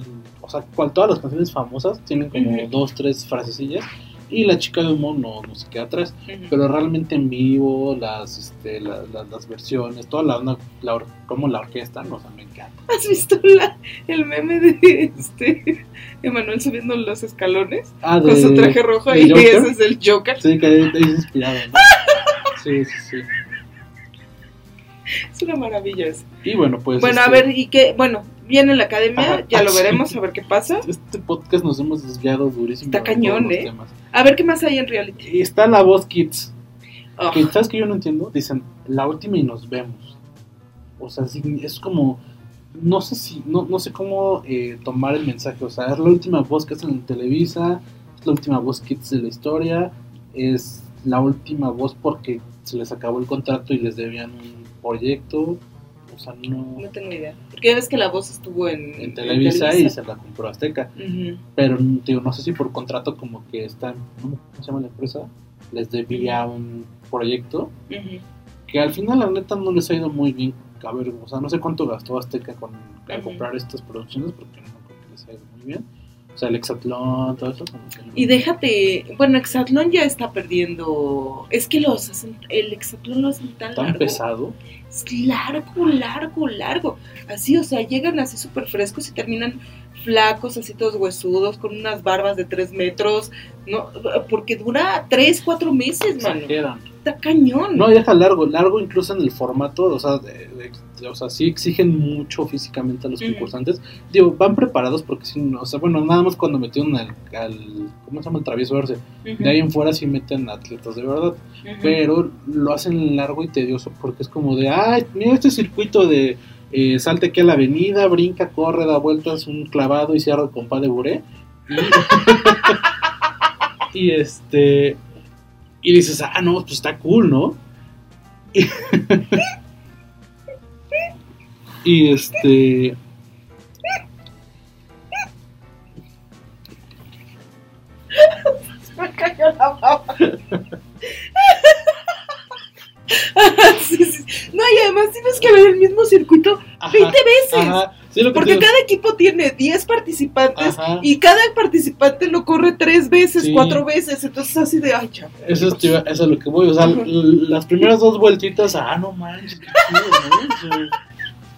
o sea, cual, todas las canciones famosas tienen como dos, tres frasecillas. Y la chica de humo no, no se queda atrás. Ujú. Pero realmente en vivo, las, este, la- la- las versiones, toda la onda, la or- como la orquesta, no, o sea, me encanta. ¿Has visto la, el meme de este Emanuel subiendo los escalones Ah, con de- su traje rojo y Joker. ese es el Joker? Sí, que es inspirado, ¿no? Sí, sí, sí. Es una maravilla eso. Y bueno, pues. bueno, a este, ver, y qué, bueno, viene la academia, ya lo veremos, a ver qué pasa. Este podcast nos hemos desviado durísimo. Está cañón, ¿eh? temas. A ver qué más hay en reality. Y está la voz Kids. Ah. Que, ¿Sabes que yo no entiendo? Dicen, la última y nos vemos. O sea, es como. No sé si. No, no sé cómo eh, tomar el mensaje. O sea, es la última voz que hacen en Televisa. Es la última voz Kids de la historia. Es la última voz porque se les acabó el contrato y les debían un proyecto. O sea, no. No tengo idea. Porque ya ves que la voz estuvo en, En Televisa, y se la compró Azteca. Pero digo, no sé si por contrato como que están, ¿cómo se llama la empresa? Les debía un proyecto que al final la neta no les ha ido muy bien. A ver, o sea, no sé cuánto gastó Azteca con comprar estas producciones porque no creo que les ha ido muy bien. O sea, el Exatlón, todo eso. como que no. Y déjate, bueno, Exatlón ya está perdiendo. Es que los hacen, el Exatlón lo hacen tan, tan largo. pesado. Es largo, largo, largo. Así, o sea, llegan así súper frescos y terminan flacos, así todos huesudos, con unas barbas de tres metros. No, porque dura tres, cuatro meses, mano. Exageran. Está cañón. No, deja largo, largo incluso en el formato, o sea, de- de- o sea, sí exigen mucho físicamente a los concursantes. Digo, van preparados porque sí, no, o sea, bueno, nada más cuando metieron al, al ¿cómo se llama? El travieso. Ujú. De ahí en fuera sí meten atletas de verdad, pero lo hacen largo y tedioso porque es como de, ay, mira este circuito de eh, salte aquí a la avenida, brinca, corre, da vueltas, un clavado y cierra el compás de buré. Y- Y este. Y dices, ah, no, pues está cool, ¿no? Y, y este. Me cayó la baba. Sí, sí. No, y además tienes que ver el mismo circuito 20 veces. Ajá. Sí, lo que Porque cada equipo tiene 10 participantes Ajá. y cada participante lo corre 3 veces, Sí. 4 veces. Entonces, así de, ay, ya. Eso es, tío, eso es lo que voy. O sea, Ajá. las primeras dos vueltitas, ah, no manches, qué chido, ¿no?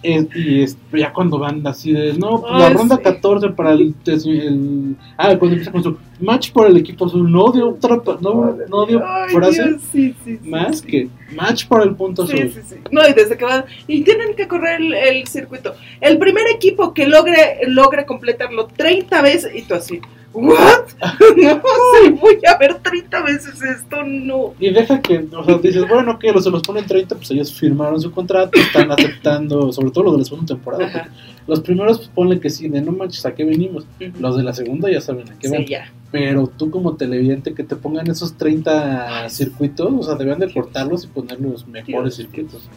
Eh, y es- ya cuando van así de, no, pues la ronda sí. 14 para el, el- Ah, cuando empieza con su match por el equipo azul, no dio otra, no, no dio Ay, frase Dios, sí, sí, sí, más sí. que match por el punto Sí, azul. sí, sí. No, y desde que van. Y tienen que correr el, el circuito. El primer equipo que logre, logre completarlo 30 veces. Y tú así, ¿what? no, sí, voy a ver 30 veces esto, no. Y deja que, o sea, dices, bueno, que los se los ponen 30, pues ellos firmaron su contrato, están aceptando, sobre todo los de la segunda temporada. Los primeros, pues ponle que sí, de no manches, ¿a qué venimos? Los de la segunda ya saben a qué Sí, van. ya. Pero tú como televidente que te pongan esos 30 circuitos, o sea, debían de cortarlos y poner los mejores Dios. circuitos.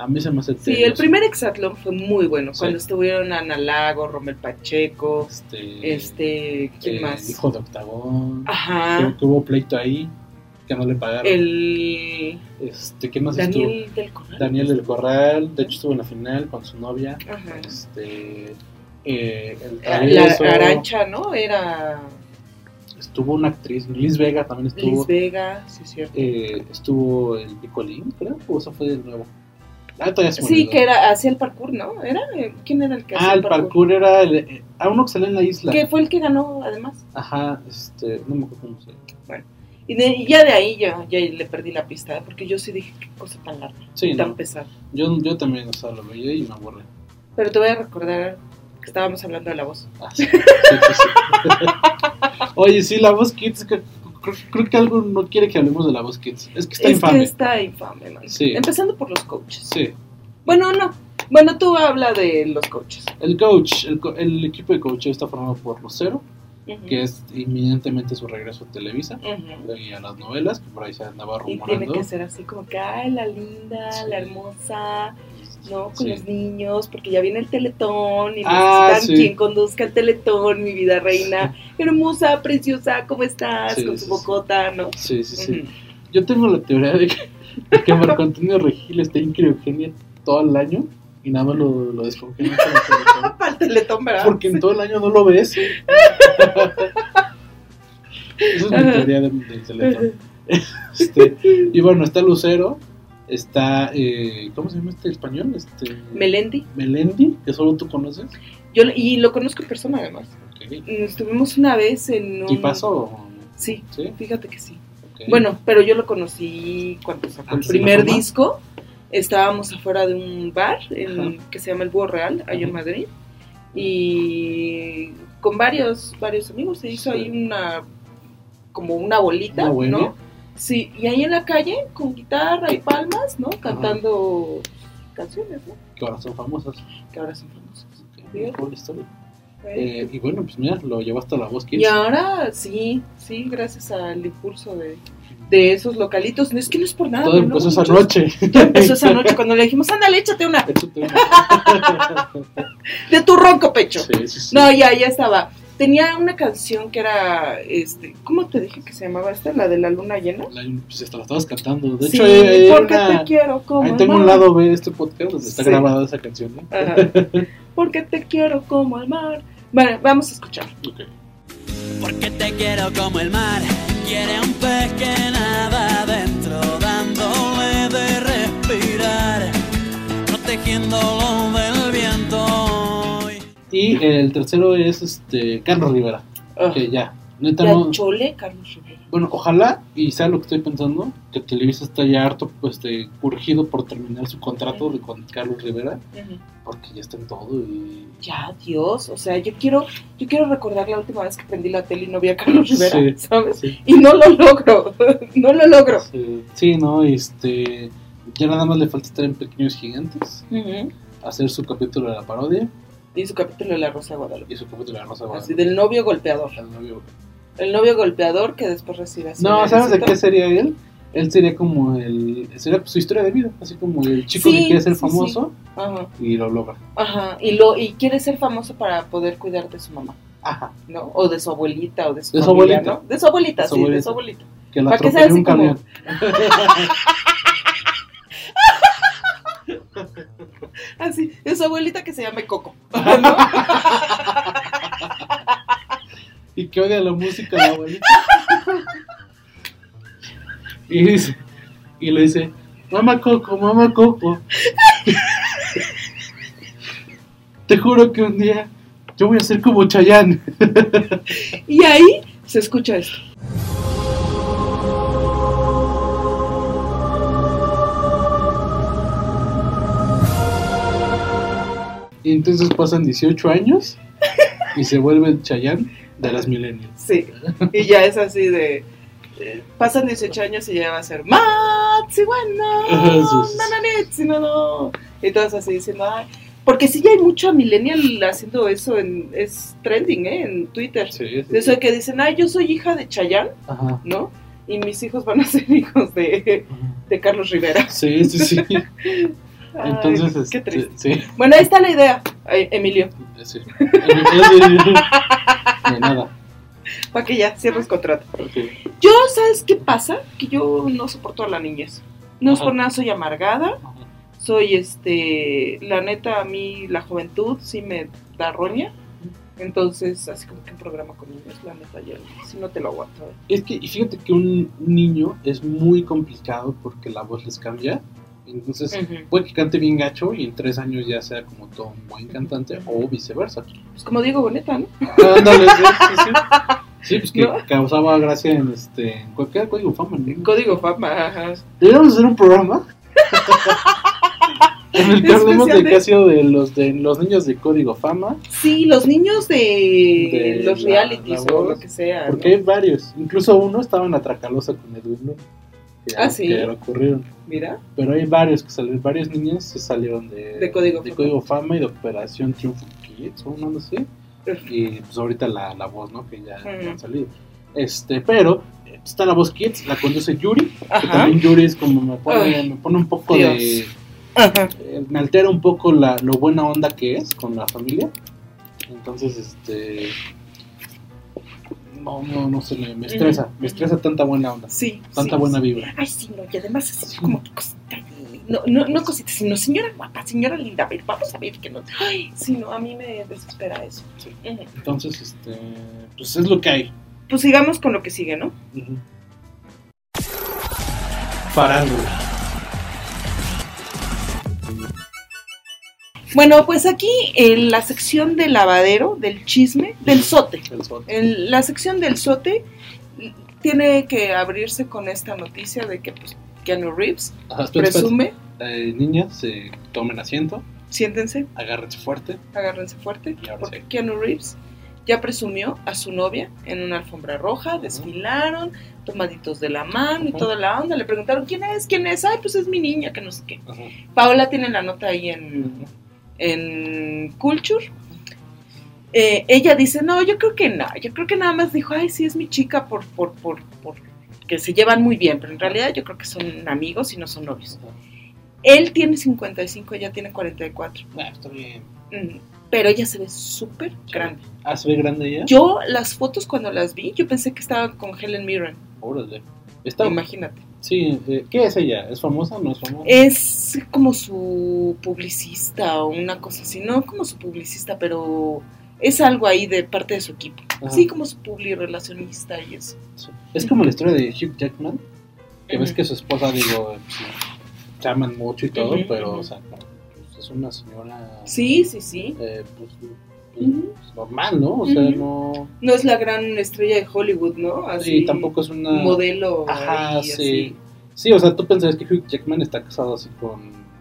A mí se me hace Sí, el primer Exatlón fue muy bueno. Sí. Cuando estuvieron Ana Lago, Romel Pacheco, Este, este, ¿quién eh, más? Hijo de Octagón. Ajá. Creo que hubo pleito ahí, que no le pagaron. El Este, ¿quién más estuvo? Daniel del Corral. Daniel del Corral, de hecho estuvo en la final con su novia. Ajá. Este, eh, el La, travieso, la Arancha, ¿no? Era Estuvo una actriz, Liz Vega también estuvo. Liz Vega, sí, es cierto. eh, estuvo el Picolín, creo, o eso fue de nuevo. Ah, todavía se Sí, que era, hacía el parkour, ¿no? ¿Era? eh, ¿Quién era el que hacía Ah, el parkour era el, eh, ah, uno que salió en la isla. Que fue el que ganó, además. Ajá, este, no me acuerdo cómo se Bueno, y, de- y ya de ahí ya, ya le perdí la pista, porque yo sí dije, qué cosa tan larga, Sí, tan no. pesada. Yo, yo también, o sea, lo veía y me aburrí. Pero te voy a recordar que estábamos hablando de la voz. Ah, sí, sí, sí, sí. Oye, sí, la voz Kids, que- creo, creo que algo no quiere que hablemos de la voz Kids. Es que está es infame. que está infame, man. Sí. Empezando por los coaches. Sí. Bueno, no. Bueno, tú habla de los coaches. El coach, el, el equipo de coach está formado por Lucero, Ujú. que es inminentemente su regreso a Televisa Ujú. y a las novelas, que por ahí se andaba Y tiene rumorando. que ser así como que, ay, la linda, Sí. la hermosa, ¿no? Con Sí. los niños, porque ya viene el teletón y Ah, necesitan sí. quien conduzca el teletón, mi vida reina. Hermosa, preciosa, ¿cómo estás? Sí, Con su bocota, ¿no? Sí, sí, sí. Yo tengo la teoría de que, de que Marco Antonio Regil está en criogenia todo el año y nada más lo, lo descongelan para el Teletón. Para el teletón, ¿verdad? Porque en todo el año no lo ves. Esa es mi teoría del, del Teletón. Este, y bueno, está Lucero, está, eh, ¿cómo se llama este español? Este, Melendi. Melendi, que solo tú conoces. Yo, y lo conozco en persona, además. Ok. Estuvimos una vez en un... ¿Y pasó? Sí, ¿Sí? fíjate que sí. Bueno, pero yo lo conocí cuando sacó el ¿Antes de la primer disco. Estábamos afuera de un bar en- que se llama El Búho Real, allá en. Madrid. Y con varios, varios amigos se hizo Sí. ahí una, como una bolita, Una. ¿no? Sí, y ahí en la calle, con guitarra y palmas, ¿no? Cantando canciones, ¿no? que ahora son famosas. Que ahora son famosas. Ok, Bien. cool historia. Eh, y bueno, pues mira, lo llevaste a la voz Kids. Y ahora sí, sí, gracias al impulso de, de esos localitos. No es que no es por nada. Todo pero empezó no, esa noche. Todo empezó esa noche cuando le dijimos, ándale, échate una Échate una. de tu ronco pecho. Sí, sí, sí. No, ya, ya estaba. Tenía una canción que era, este, ¿cómo te dije que se llamaba esta? La de la luna llena. La- pues hasta la estabas cantando. De sí, hecho, hay- porque una- te quiero como ahí el tengo un mar. lado B de este podcast donde está Sí. grabada esa canción. ¿no? Ajá. Porque te quiero como el mar. Bueno, vamos a escuchar. Ok. Porque te quiero como el mar, quiere un pez que nada adentro, dándole de respirar, protegiéndolo del. Y el tercero es este Carlos Rivera. Ah. Que ya, neta Ya no. chole, Carlos Rivera. Bueno, ojalá, y sea lo que estoy pensando, que Televisa está ya harto, pues, este, urgido por terminar su contrato de, con Carlos Rivera, porque ya está en todo y... Ya, Dios, o sea, yo quiero, yo quiero recordar la última vez que prendí la tele y no vi a Carlos Rivera, Sí, ¿sabes? sí. Y no lo logro, no lo logro. Sí, sí, no, este... Ya nada más le falta estar en Pequeños Gigantes, hacer su capítulo de la parodia Y su capítulo de la Rosa de Guadalupe. y su capítulo de la Rosa de Así Guadalupe. del novio golpeador. Novio. El novio golpeador que después recibe así No, ¿sabes de qué sería él? Él sería como el. Sería su historia de vida. Así como el chico Sí, que quiere ser sí, famoso sí. Ajá. y lo logra. Ajá, y lo y quiere ser famoso para poder cuidar de su mamá, Ajá. ¿no? O de su abuelita o de su De su abuelita. ¿no? De su abuelita, De su sí, de su abuelita. Que la Para que sea atropelló un así como- camión. Así, de su abuelita que se llame Coco. y que odia la música de la abuelita. y dice, y le dice, mamá Coco, mamá Coco. Te juro que un día yo voy a ser como Chayanne. Y ahí se escucha esto. Y entonces pasan 18 años y se vuelve el Chayanne de las millennials. Sí. Y ya es así de. eh, Pasan 18 años y ya va a ser Matsi, bueno, sí, no, no. Y todos así diciendo, ay. Porque sí, ya hay mucho millennial haciendo eso, en, es trending, ¿eh? En Twitter. Sí, sí, eso de que dicen, ay, yo soy hija de Chayanne, Ajá. ¿no? Y mis hijos van a ser hijos de, de Carlos Rivera. Sí, sí, sí. Ay, Entonces, qué este, triste. sí. Bueno, ahí está la idea, ay, Emilio, sí. De nada. para que ya cierres contrato. Yo, ¿sabes qué pasa? Que yo no soporto a la niñez. No es por nada, soy amargada. Soy, este, la neta, a mí la juventud sí me da roña. Entonces, así como que un programa con niños, la neta, ya si no te lo aguanto. ¿eh? Es que, y fíjate que un niño es muy complicado porque la voz les cambia. Entonces, puede que cante bien gacho y en tres años ya sea como todo un buen cantante o viceversa. Pues como Diego Boneta, ¿no? Ándale, sí, sí, sí. Sí, pues que ¿No? causaba gracia en este en cualquier código fama. ¿no? Código Fama, ajá. Deberíamos hacer un programa en el que hablemos de Especial de- que ha sido de los de los niños de código fama. Sí, los niños de, De los la- realities la o lo que sea. Porque ¿no? hay varios. Incluso uno estaba en la Tracalosa con Edwin Luna. Que, Ah, sí. que ocurrieron. Mira, Pero hay varios que salieron, varios niños se salieron de, De Código de Fama. Código Fama y de Operación Triunfo Kids o no sé. Y pues ahorita la, la voz, ¿no? Que ya, han salido. Este, pero está la voz Kids, la conduce Yuri. Que también Yuri es como me pone, me pone un poco Dios. de. eh, me altera un poco la, lo buena onda que es con la familia. Entonces, este. No, no, no sé, me, me estresa. Me estresa tanta buena onda. sí. Tanta sí, buena sí. vibra. Ay, sí, no, y además así como que cosita. No, no, no cosita, sino señora guapa, señora linda, a ver, vamos a ver que no. Ay, sí, no, a mí me desespera eso. Ujú. Entonces, este. Pues es lo que hay. Pues sigamos con lo que sigue, ¿no? Farándula. Bueno, pues aquí en la sección del lavadero, del chisme, del sote. En la sección del sote tiene que abrirse con esta noticia de que pues, Keanu Reeves Ajá, presume, Eh, niñas, eh, tomen asiento, siéntense, agárrense fuerte. agárrense fuerte, porque sí. Keanu Reeves ya presumió a su novia en una alfombra roja, desfilaron, tomaditos de la mano y toda la onda, le preguntaron quién es, quién es, ay, pues es mi niña, que no sé qué. Ajá. Paola tiene la nota ahí en, en Culture. Eh, ella dice, no, yo creo que no, yo creo que nada más dijo, ay, sí, es mi chica por, por, por, por que se llevan muy bien, pero en realidad yo creo que son amigos y no son novios. Él tiene 55, ella tiene 44, Ah, está bien. Mm, pero ella se ve súper grande. Ah, se ve grande ya. Yo las fotos cuando las vi, yo pensé que estaba con Helen Mirren, Órale. Está, imagínate. Sí, ¿qué es ella? ¿Es famosa o no es famosa? Es como su publicista o una cosa así, no como su publicista, pero es algo ahí de parte de su equipo. Ajá. Sí, como su publi relacionista y eso. Es como la historia de Hugh Jackman. Que ves que su esposa, digo, se aman mucho y todo, pero, o sea, pues, es una señora. Sí, sí, sí. eh, pues, pues, normal, ¿no? O sea, no. No es la gran estrella de Hollywood, ¿no? Así, Sí, tampoco es una. modelo Ajá, ahí, sí. así, Sí, o sea, tú pensabas que Hugh Jackman está casado así con.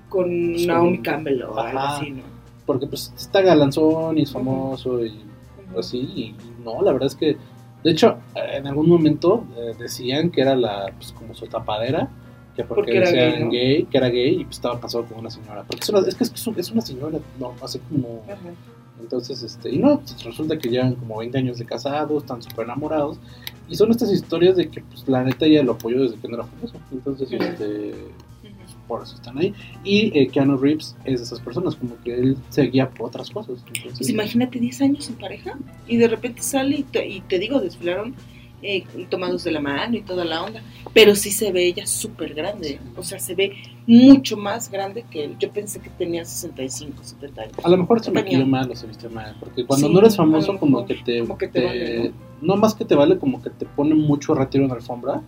con Pues, Naomi con- Campbell o algo así, ¿no? Porque pues está galanzón y es famoso y así. Y, no, la verdad es que. De hecho, en algún momento eh, decían que era la, pues, como su tapadera. Que porque, Porque era gay, ¿no? gay, que era gay y pues estaba casado con una señora. Porque es, una, es que es, es una señora, no, así como. Ajá. Entonces, este, y no, pues, resulta que llevan como 20 años de casados, están súper enamorados. Y son estas historias de que, pues, la neta ella lo apoyó desde que no era famoso. Entonces, este, por eso están ahí. Y eh, Keanu Reeves es de esas personas, como que él se guía por otras cosas. Entonces, Pues imagínate 10 años en pareja y de repente sale y te, y te digo, desfilaron eh, tomados de la mano y toda la onda. Pero sí se ve ella súper grande. O sea, se ve mucho más grande que él. Yo pensé que tenía 65, 70 años. A lo mejor se maquilló mal o se vistió mal, porque cuando Sí, no eres famoso como que te, como que te te- vale, no más que te vale, como que te pone mucho retiro en la alfombra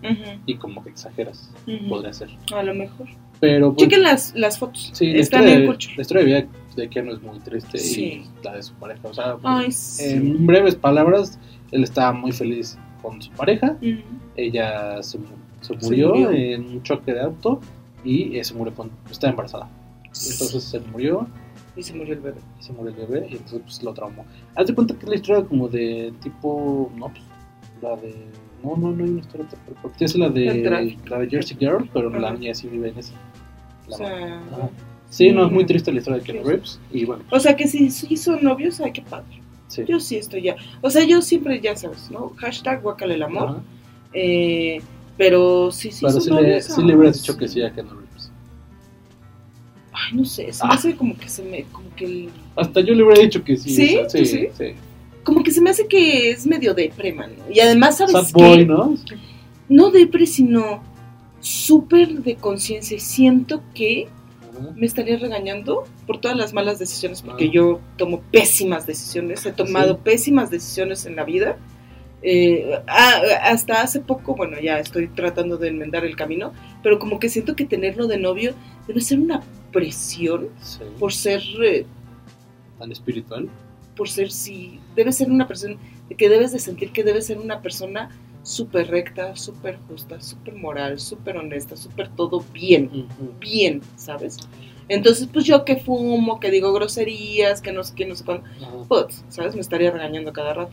y como que exageras, podría ser. A lo mejor. Pero pues, Chequen las, las fotos. sí, Están en de, Cucho. la historia de vida de Keanu es muy triste Sí. y la de su pareja, o sea, pues, Ay, sí. en breves palabras, él estaba muy feliz con su pareja, Ujú. ella se, se Se murió, en un choque de auto y eh, se murió con, estaba embarazada. Entonces se murió Y se murió el bebé. y se murió el bebé y entonces pues lo traumó. Haz de cuenta que es la historia como de tipo, no, pues la de, no, no, no hay una historia tan fuerte. Es la de, la de Jersey Girl, pero la Ajá. niña sí vive en esa. La O sea, Ajá. Sí, no, es muy triste la historia de Keanu Reeves y bueno, o sea que si sí son novios, ay, qué padre. Sí. Yo sí estoy ya. O sea, yo siempre, ya sabes, ¿no? Hashtag guacala el amor. Eh, pero sí, sí, Pero sí le, sí le ah, hubieras dicho que sí a Keanu Reeves. Ay, no sé, se Ah. me hace como que se me, como que el- Hasta yo le hubiera dicho que sí. ¿Sí? o sea, ¿Tú sí, sí? sí. como que se me hace que es medio deprema, ¿no? Y además, ¿sabes Sad qué? boy, ¿no? No depre, sino súper de conciencia. Y siento que Me estaría regañando por todas las malas decisiones, porque Ah. yo tomo pésimas decisiones, he tomado Sí. pésimas decisiones en la vida. Eh, ah, hasta hace poco, bueno, ya estoy tratando de enmendar el camino, pero como que siento que tenerlo de novio debe ser una presión Sí. por ser, eh, Tan espiritual. por ser sí, debe ser una presión de que debes de sentir que debes ser una persona súper recta, súper justa, súper moral, súper honesta, súper todo bien Ujú. bien, ¿sabes? Entonces, pues yo que fumo, que digo groserías, que no sé qué, no sé cuándo, pues, ¿sabes? Me estaría regañando cada rato.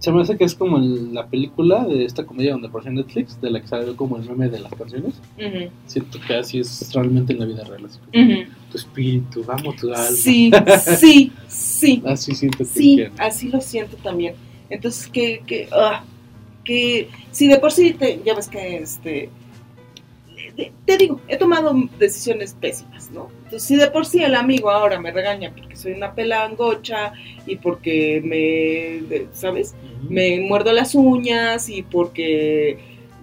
Se me hace que es como el- la película de esta comedia donde apareció Netflix, de la que sale como el meme de las canciones. Ujú, Siento que así es realmente en la vida real. así. ujú. Tu espíritu, vamos, tu alma. Sí, sí, sí, Así siento que sí, así lo siento también. Entonces, que, que, ah, que, si de por sí, te, ya ves que, este, te, digo, he tomado decisiones pésimas, ¿no? Entonces, si de por sí el amigo ahora me regaña porque soy una pelangocha y porque me, ¿sabes? Me muerdo las uñas y porque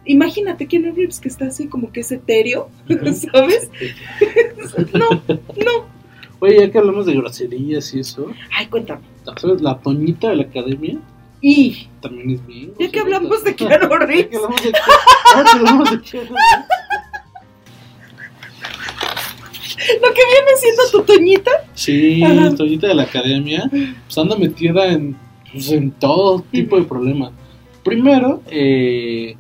imagínate Keanu Reeves que está así como que es etéreo, ¿sabes? no, no. Oye, ya que hablamos de groserías y eso, Ay, cuéntame. ¿sabes? La Toñita de la academia Y también es bien. ya que groserita. hablamos de Keanu que Reeves, que hablamos de Keanu Reeves. lo que viene siendo tu Toñita, Sí, Ajá. Toñita de la academia, pues anda metida en, pues, en todo tipo de problemas. Primero, eh,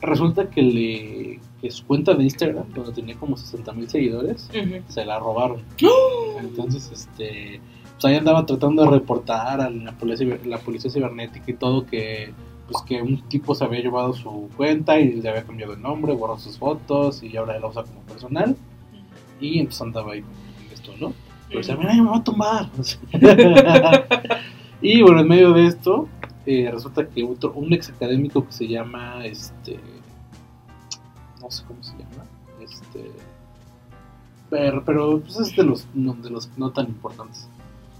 resulta que le que su cuenta de Instagram, donde tenía como 60 mil seguidores, se la robaron. Entonces, este, pues ahí andaba tratando de reportar a la policía, la policía cibernética y todo que, pues que un tipo se había llevado su cuenta y le había cambiado el nombre, borró sus fotos y ahora la usa como personal. Y entonces andaba ahí con esto, ¿no? Pero decía, mira, me va a tumbar. y bueno, en medio de esto, eh, resulta que otro, un ex académico que se llama, este, no sé cómo se llama, este, pero, pero pues es de los, no, de los no tan importantes.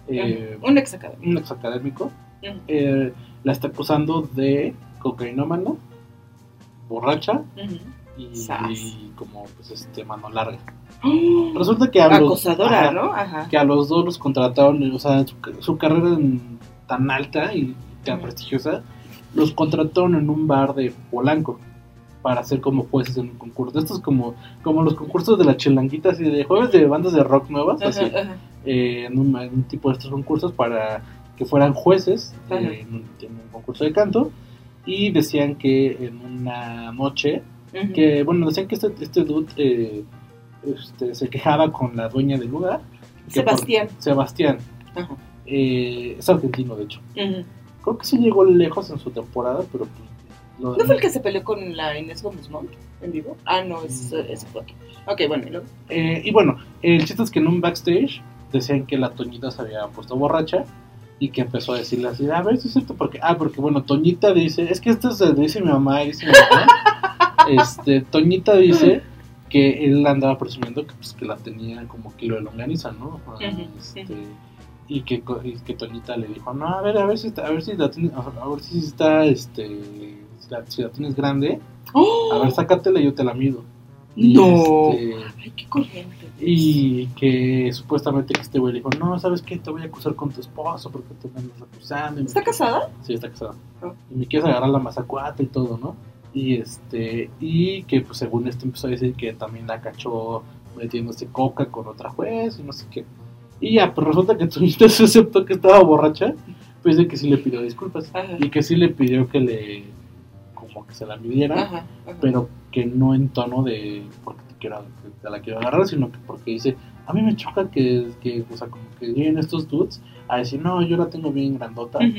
Eh, un ex académico. un ex académico Ujú. eh, la está acusando de cocainómana, borracha y, como pues este mano larga. ¡Oh! Resulta que a los, Acosadora. Ajá. que a los dos los contrataron, o sea, su, su carrera en- tan alta y tan prestigiosa, los contrataron en un bar de Polanco para ser como jueces en un concurso. Esto es como, como los concursos de la chelanguita, así de jueves de bandas de rock nuevas, así, Ajá, eh, en, un, en un tipo de estos concursos para que fueran jueces eh, en, un, en un concurso de canto. Y decían que en una noche que bueno decían que este, este dude eh, este, se quejaba con la dueña del lugar que por- Sebastián. Sebastián. Ajá. es argentino de hecho. Creo que sí llegó lejos en su temporada pero pues lo ¿No fue el que se peleó con la Inés Gómez Montt en vivo? Ah, no, es- ese fue otro. Ok, bueno, y luego. Eh, y bueno, el chiste es que en un backstage decían que la Toñita se había puesto borracha y que empezó a decirle así, a ver si es cierto, porque, ah, porque bueno, Toñita dice, es que esto se dice mi mamá dice mi mamá, este, Toñita dice que él andaba presumiendo que, pues, que la tenía como kilo de longaniza, ¿no? Ah, este, y que, y que Toñita le dijo, no, a ver, a ver si, está- a ver si la tienes, a ver si está, este, la, si la tienes grande, a ver, sácatela y yo te la mido. No. este, Ay, qué corriente. y que supuestamente que este güey le dijo, no, ¿sabes qué? Te voy a acusar con tu esposo porque te andas acusando. me ¿Está quieres-". casada? Sí, está casada. Ah. Y me quieres agarrar la mazacuata y todo, ¿no? Y este, y que pues según esto empezó a decir que también la cachó metiéndose coca con otra juez y no sé qué. Y ya, pues resulta que Toñita se aceptó que estaba borracha, pues de que sí le pidió disculpas. Ajá. Y que sí le pidió que le, como que se la midiera Ajá, ajá. pero que no en tono de porque te quiero te la quiero agarrar, sino que porque dice, a mí me choca que, que o sea, como que lleguen estos dudes a decir, no, yo la tengo bien grandota. Y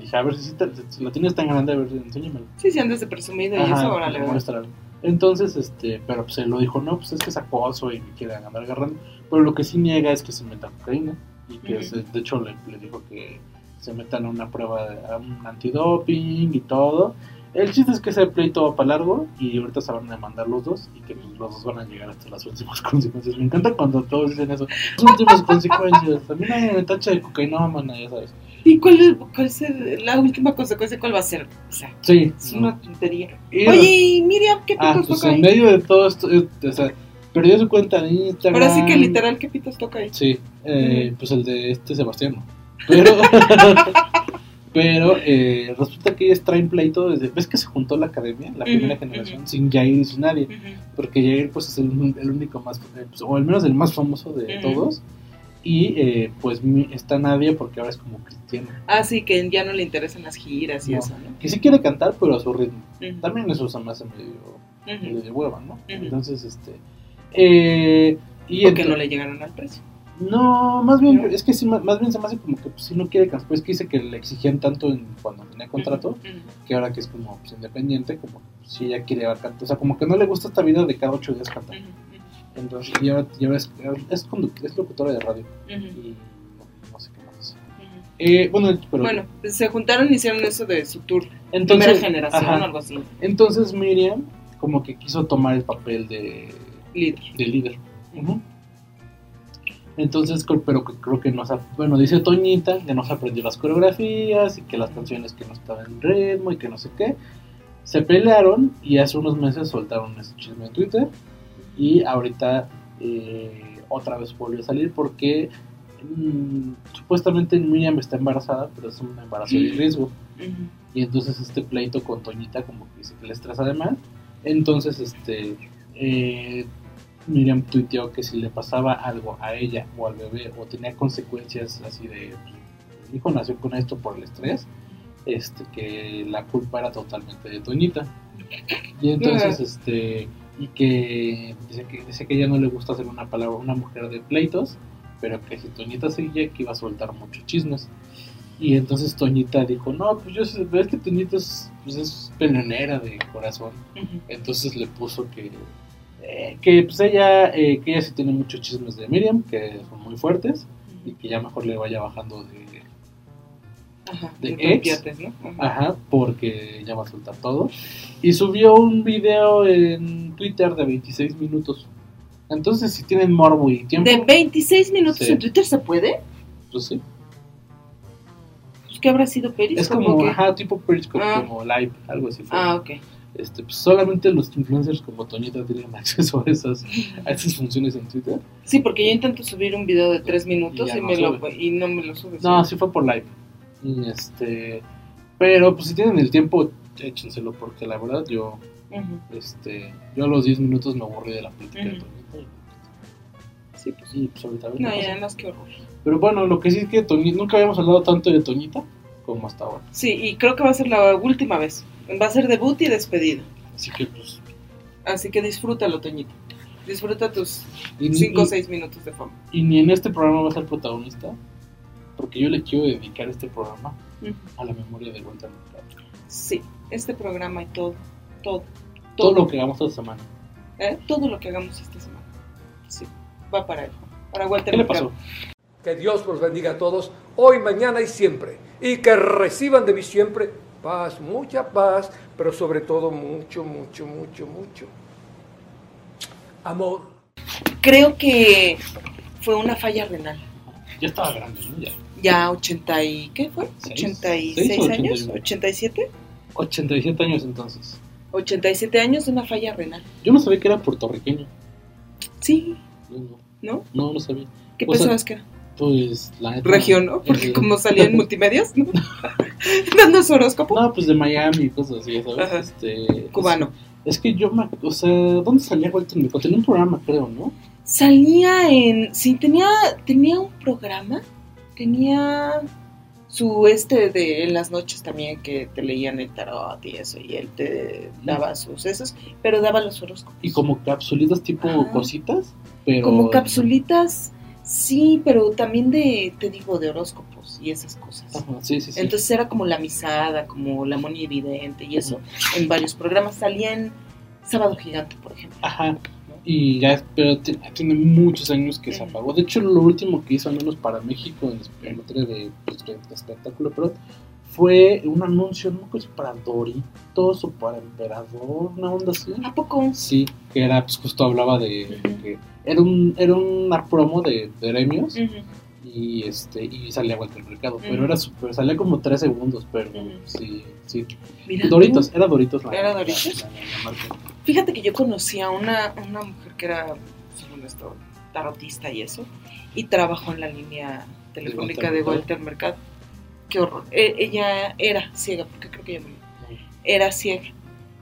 dije, a ver si, te- si la tienes tan grande, a ver, enséñamelo. Sí, sí, andas de presumido y eso, me va. muéstralo. Entonces, este, pero pues él lo dijo, no, pues es que es acoso y me quieren andar agarrando. Pero lo que sí niega es que se meta cocaína. Y que, se- de hecho, le, le dijo que se metan a una prueba, de, a un antidoping y todo. El chiste es que ese pleito va para largo y ahorita se van a demandar los dos y que pues, los dos van a llegar hasta las últimas consecuencias. Me encanta cuando todos dicen eso. Las últimas consecuencias. A mí nadie me tacha de cocaína, mana, ya sabes. ¿Y cuál es, cuál es el- la última consecuencia? ¿Cuál va a ser? O sea, Sí. es no. una tontería. Y- Oye, Miriam, ¿qué Ah, pitos pues toca en ahí? medio de todo esto, eh, o sea, perdió su cuenta de Instagram. Ahora sí que literal, ¿qué pitos toca ahí? Sí, eh, pues el de este Sebastián. Pero, pero eh, resulta que ellos traen pleito desde. ¿Ves que se juntó la academia, la primera generación, sin Jair y sin nadie? Porque Jair, pues es el, el único más, eh, pues, o al menos el más famoso de todos. Y eh, pues está Nadia porque ahora es como cristiana. Ah, sí, que ya no le interesan las giras y No, eso, ¿no? Que sí quiere cantar, pero a su ritmo. También eso se me hace medio, medio de hueva, ¿no? Entonces, este. Eh, y Porque no le llegaron al precio. No, más bien, es que sí, más, más bien se me hace como que pues, si no quiere cantar, pues que dice que le exigían tanto en, cuando tenía contrato, que ahora que es como pues, independiente, como si ella quiere cantar, o sea, como que no le gusta esta vida de cada ocho días cantar. Entonces, y ahora, y ahora es, es, es locutora de radio. Y no, no sé qué más. Eh, bueno, pero, Bueno, pues se juntaron y hicieron eso de su tour. Entonces, primera generación ajá. o algo así. entonces Miriam como que quiso tomar el papel de Líder. de líder. Entonces, pero creo que no se, bueno, dice Toñita que no se aprendió las coreografías y que las canciones que no estaban en ritmo y que no sé qué. Se pelearon y hace unos meses soltaron ese chisme en Twitter y ahorita eh, otra vez volvió a salir porque mm, supuestamente Miriam está embarazada, pero es un embarazo de riesgo. Y entonces este pleito con Toñita como que dice que le estresa de más. Entonces este eh, Miriam tuiteó que si le pasaba algo a ella o al bebé o tenía consecuencias así de pues, mi hijo nació con esto por el estrés, este que la culpa era totalmente de Toñita. Y entonces este y que dice que dice que ella no le gusta ser una palabra una mujer de pleitos, pero que si Toñita seguía que iba a soltar muchos chismes. Y entonces Toñita dijo, no, pues yo sé, ves que Toñita es, pues es peleonera de corazón. Entonces le puso que, eh, que pues ella, eh, que ella sí tiene muchos chismes de Miriam, que son muy fuertes, y que ya mejor le vaya bajando de, Ajá, de de ex. Ajá. Ajá, porque ya va a soltar todo. Y subió un video en Twitter de 26 minutos. Entonces, si tienen morbo y tiempo, ¿De 26 minutos Sí. en Twitter se puede? pues sí. Pues, ¿Qué habrá sido Periscope? Es como, ajá, tipo Periscope, Ah. como live, algo así. fue. Ah, ok. Este, pues solamente los influencers como Toñita tienen acceso a esas, a esas funciones en Twitter. Sí, porque yo intento subir un video de 3 minutos Y ya y, no me lo, y no me lo sube. No, sí. fue por live. Y este, pero pues si tienen el tiempo, échenselo porque la verdad yo, este, yo a los 10 minutos me aburrí de la plática de Ujú. Toñita. Sí, pues sí, pues ahorita No, pasa. y además qué horror. Pero bueno, lo que sí es que Toñita, nunca habíamos hablado tanto de Toñita como hasta ahora. Sí, y creo que va a ser la última vez. Va a ser debut y despedida. Así que pues, Así que disfrútalo, Toñito. Disfruta tus Y ni- 5 o y- 6 minutos de fama. y ni en este programa va a ser protagonista, porque yo le quiero dedicar este programa a la memoria de Walter Mercado. Sí, este programa y todo, todo, Todo lo que hagamos esta semana. ¿eh? todo lo que hagamos esta semana. Sí, va para él. Para Walter ¿Qué le pasó? Que Dios los bendiga a todos, hoy, mañana y siempre. Y que reciban de mí siempre paz, mucha paz, pero sobre todo mucho, mucho, mucho, mucho amor. Creo que fue una falla renal. Ya estaba grande, ¿no? Ya. Ya 80 y... ¿Qué fue? Seis. 86 Seis años, 81. 87. 87 años entonces. 87 años de una falla renal. Yo no sabía que era puertorriqueño. Sí, No, no, ¿no? no, sabía. ¿Qué O sea, pensabas que era? Pues la neta. Región, ¿no? Porque eh, como salía en multimedias, ¿no? Dando su horóscopo. No, pues de Miami y cosas así, ¿sabes? Ajá. Este, Cubano. Es, es que yo, me, o sea, ¿dónde salía Walter Mercado? Tenía un programa, creo, ¿no? Salía en... Sí, tenía, tenía un programa. Tenía su este de en las noches también que te leían el tarot y eso y él te daba sus esos, pero daba los horóscopos. Y como capsulitas tipo Ajá. cositas, pero... Como capsulitas, sí, pero también de, te digo, de horóscopos y esas cosas. Ajá, sí, sí, sí. Entonces era como La Misada, como La Moni Evidente y eso, en varios programas. Salía en Sábado Gigante, por ejemplo. Ajá. Y ya, pero ti- tiene muchos años que se apagó. De hecho, lo último que hizo, al menos para México, en, en materia de, pues, de espectáculo, pero fue un anuncio, no sé si para Doritos o para Emperador, una onda así. ¿A poco? Sí, que era, pues justo hablaba de que era un, era una promo de, de premios y este y salía Walter Mercado, pero era súper, salía como tres segundos, pero sí, sí. Mira Doritos, era Doritos la ¿Era Doritos? la- la- la marca. Fíjate que yo conocí a una, una mujer que era, según esto, tarotista y eso, y trabajó en la línea telefónica Walter de Mercado? Walter Mercado. Qué horror. E- ella era ciega, porque creo que ella murió. Era ciega.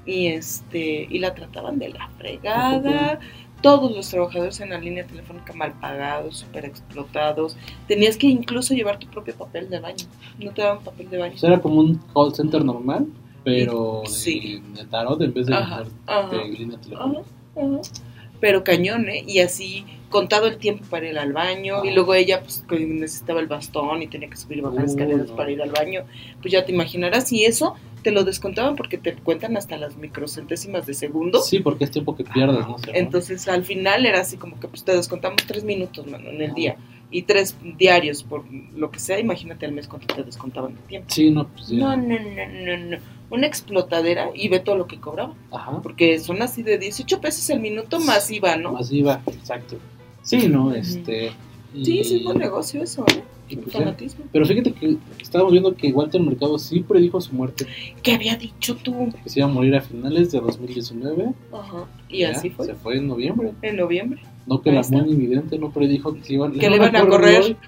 Y este, y la trataban de la fregada. Todos los trabajadores en la línea telefónica mal pagados, súper explotados. Tenías que incluso llevar tu propio papel de baño. No te daban papel de baño. Era como un call center normal, pero Sí. de tarot en vez de, Ajá, de ajá. línea telefónica. Ajá. Pero cañón, ¿eh? Y así, contado el tiempo para ir al baño, y luego ella, pues, que necesitaba el bastón y tenía que subir y bajar Uh, escaleras no. para ir al baño, pues ya te imaginarás, y eso te lo descontaban porque te cuentan hasta las microcentésimas de segundo. Sí, porque es tiempo que pierdes. Entonces, al final era así como que pues te descontamos tres minutos, mano, en el día, y tres diarios, por lo que sea, imagínate al mes cuánto te descontaban de tiempo. Sí, no, pues ya. No, no, no, no, no. Una explotadera y ve todo lo que cobraba. Ajá. Porque son así de 18 pesos el minuto más IVA, ¿no? Más iba, exacto. Sí, ¿no? Este. y- Sí, sí, es buen negocio eso, ¿eh? pues fanatismo. Pero fíjate que estábamos viendo que Walter Mercado sí predijo su muerte, ¿Qué había dicho tú? que se iba a morir a finales de 2019. Ajá. Y Ya, así fue. Se fue en noviembre. En noviembre. No que la muy evidente no predijo que se iban, Que le iban a correr.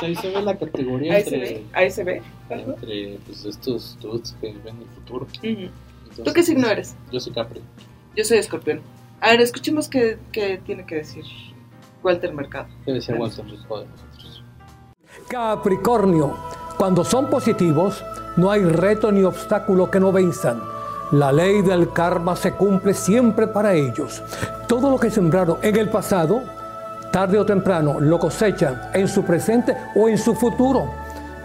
Ahí se ve la categoría Ahí entre, se ve. Ahí se ve. Entre pues, estos dudes que ven el futuro. Ujú. Entonces, ¿Tú qué signo eres? Yo soy Capri. Yo soy escorpión. A ver, escuchemos qué, qué tiene que decir Walter Mercado. ¿Qué decía Walter Mercado de nosotros? Capricornio, cuando son positivos, no hay reto ni obstáculo que no venzan. La ley del karma se cumple siempre para ellos. Todo lo que sembraron en el pasado, tarde o temprano lo cosechan en su presente o en su futuro.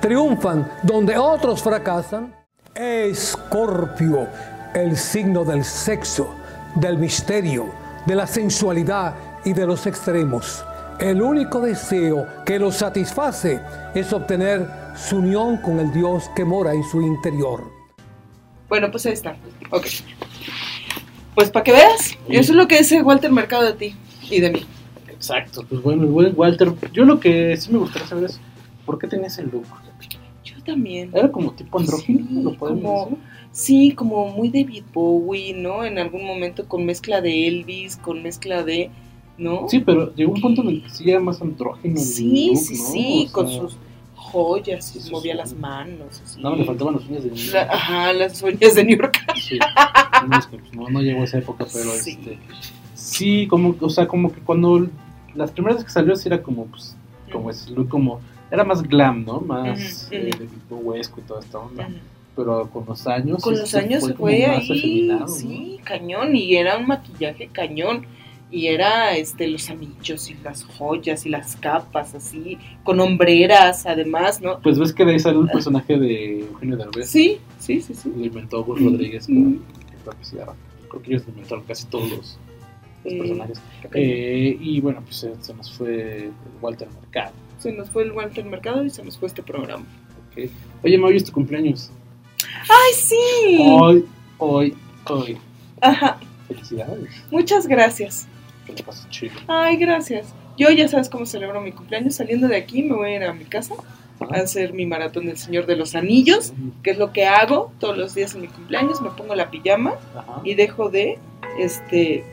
Triunfan donde otros fracasan. Escorpio, el signo del sexo, del misterio, de la sensualidad y de los extremos. El único deseo que los satisface es obtener su unión con el Dios que mora en su interior. Bueno, pues ahí está. Ok. Pues para que veas, eso es lo que dice Walter Mercado de ti y de mí. Exacto, pues bueno, el buen Walter. Yo lo que sí me gustaría saber es por qué tenía ese look. Yo también. Era como tipo andrógino, lo podemos como- decir. Sí, como muy David Bowie, ¿no? En algún momento con mezcla de Elvis, con mezcla de, ¿no? Sí, pero llegó un punto en el que sí era más andrógino. el Sí, look, sí, ¿no? sí, O con sea, sus joyas y movía las manos. Así. No, le faltaban los uñas de La- ajá, las uñas de New York. Sí, no, es pues, no, no llegó a esa época, pero Sí. este. Sí, como, o sea, como que cuando las primeras veces que salió, sí era como, pues, como ese look, como. Era más glam, ¿no? Más Ujú, eh, ujú. de tipo huesco y toda esta onda. Pero con los años. Con los años fue más ahí, sí, cañón, y era un maquillaje cañón, y era este los anillos y las joyas y las capas así, con hombreras además, ¿no? Pues ves que de ahí sale un personaje de Eugenio Derbez. Sí, sí, sí, sí. Lo inventó Gus Rodríguez. mm. Creo que creo ellos inventaron casi todos los, los Eh, personajes. Eh, y bueno, pues se, se nos fue Walter Mercado. Se nos fue el Walter Mercado y se nos fue este programa. Oye, Mau, hoy es tu cumpleaños. ¡Ay, sí! Hoy, hoy, hoy. Ajá, Felicidades. muchas gracias. Que te pases chido. Ay, gracias. Yo ya sabes cómo celebro mi cumpleaños. Saliendo de aquí me voy a ir a mi casa a hacer mi maratón del Señor de los Anillos, que es lo que hago todos los días en mi cumpleaños. Me pongo la pijama Ajá. y dejo de, este,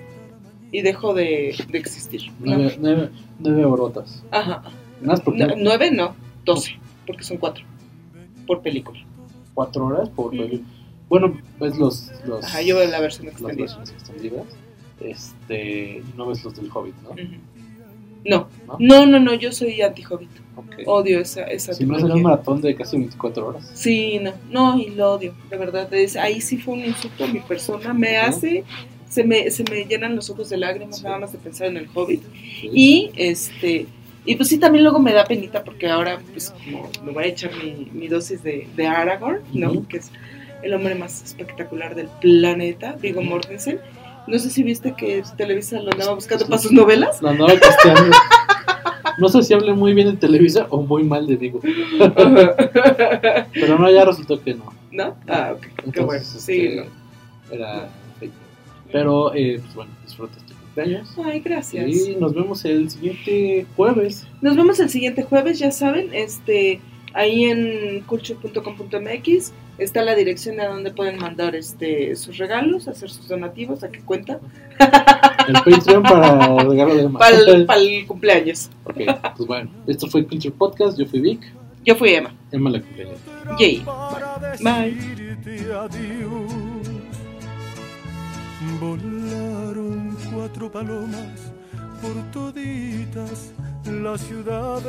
y dejo de, de existir. ¿no? Nueve, nueve, nueve horotas. Ajá. Más porque No, nueve, no, doce, porque son cuatro por película. Cuatro horas por Bueno, ves los. los Ajá, yo veo la versión extendida. extendidas. Este. No ves los del Hobbit, ¿no? No, ¿No? no, no, no, yo soy anti-hobbit. Ok. Odio esa, esa Si no sería un maratón de casi 24 horas. Sí, no, no, y lo odio, de verdad. Es, ahí sí fue un insulto a mi persona. Me Ajá. hace, se me, se me llenan los ojos de lágrimas nada más de pensar en el Hobbit. Y este, y pues sí, también luego me da penita porque ahora, pues como me voy a echar mi, mi dosis de, de Aragorn, ¿no? Que es el hombre más espectacular del planeta, Viggo Mortensen. No sé si viste que Televisa lo andaba buscando para sus novelas. La nueva casteando. No sé si hable muy bien de Televisa o muy mal de Vigo. Pero no, ya resultó que no. ¿No? Ah, ok, qué bueno. Sí, este, no. Era fake. Pero, eh, pues bueno, disfrutas tu cumpleaños. Ay, gracias. Y nos vemos el siguiente jueves. Nos vemos el siguiente jueves, ya saben, este ahí en culture.com.mx está la dirección a donde pueden mandar este sus regalos, hacer sus donativos, a qué cuenta, El Patreon para el regalo de para el, para el cumpleaños. Ok, pues bueno, esto fue Culture Podcast. Yo fui Vic. Yo fui Emma. Emma la cumpleaños. Yay. Bye. Volaron cuatro palomas por toditas las ciudades.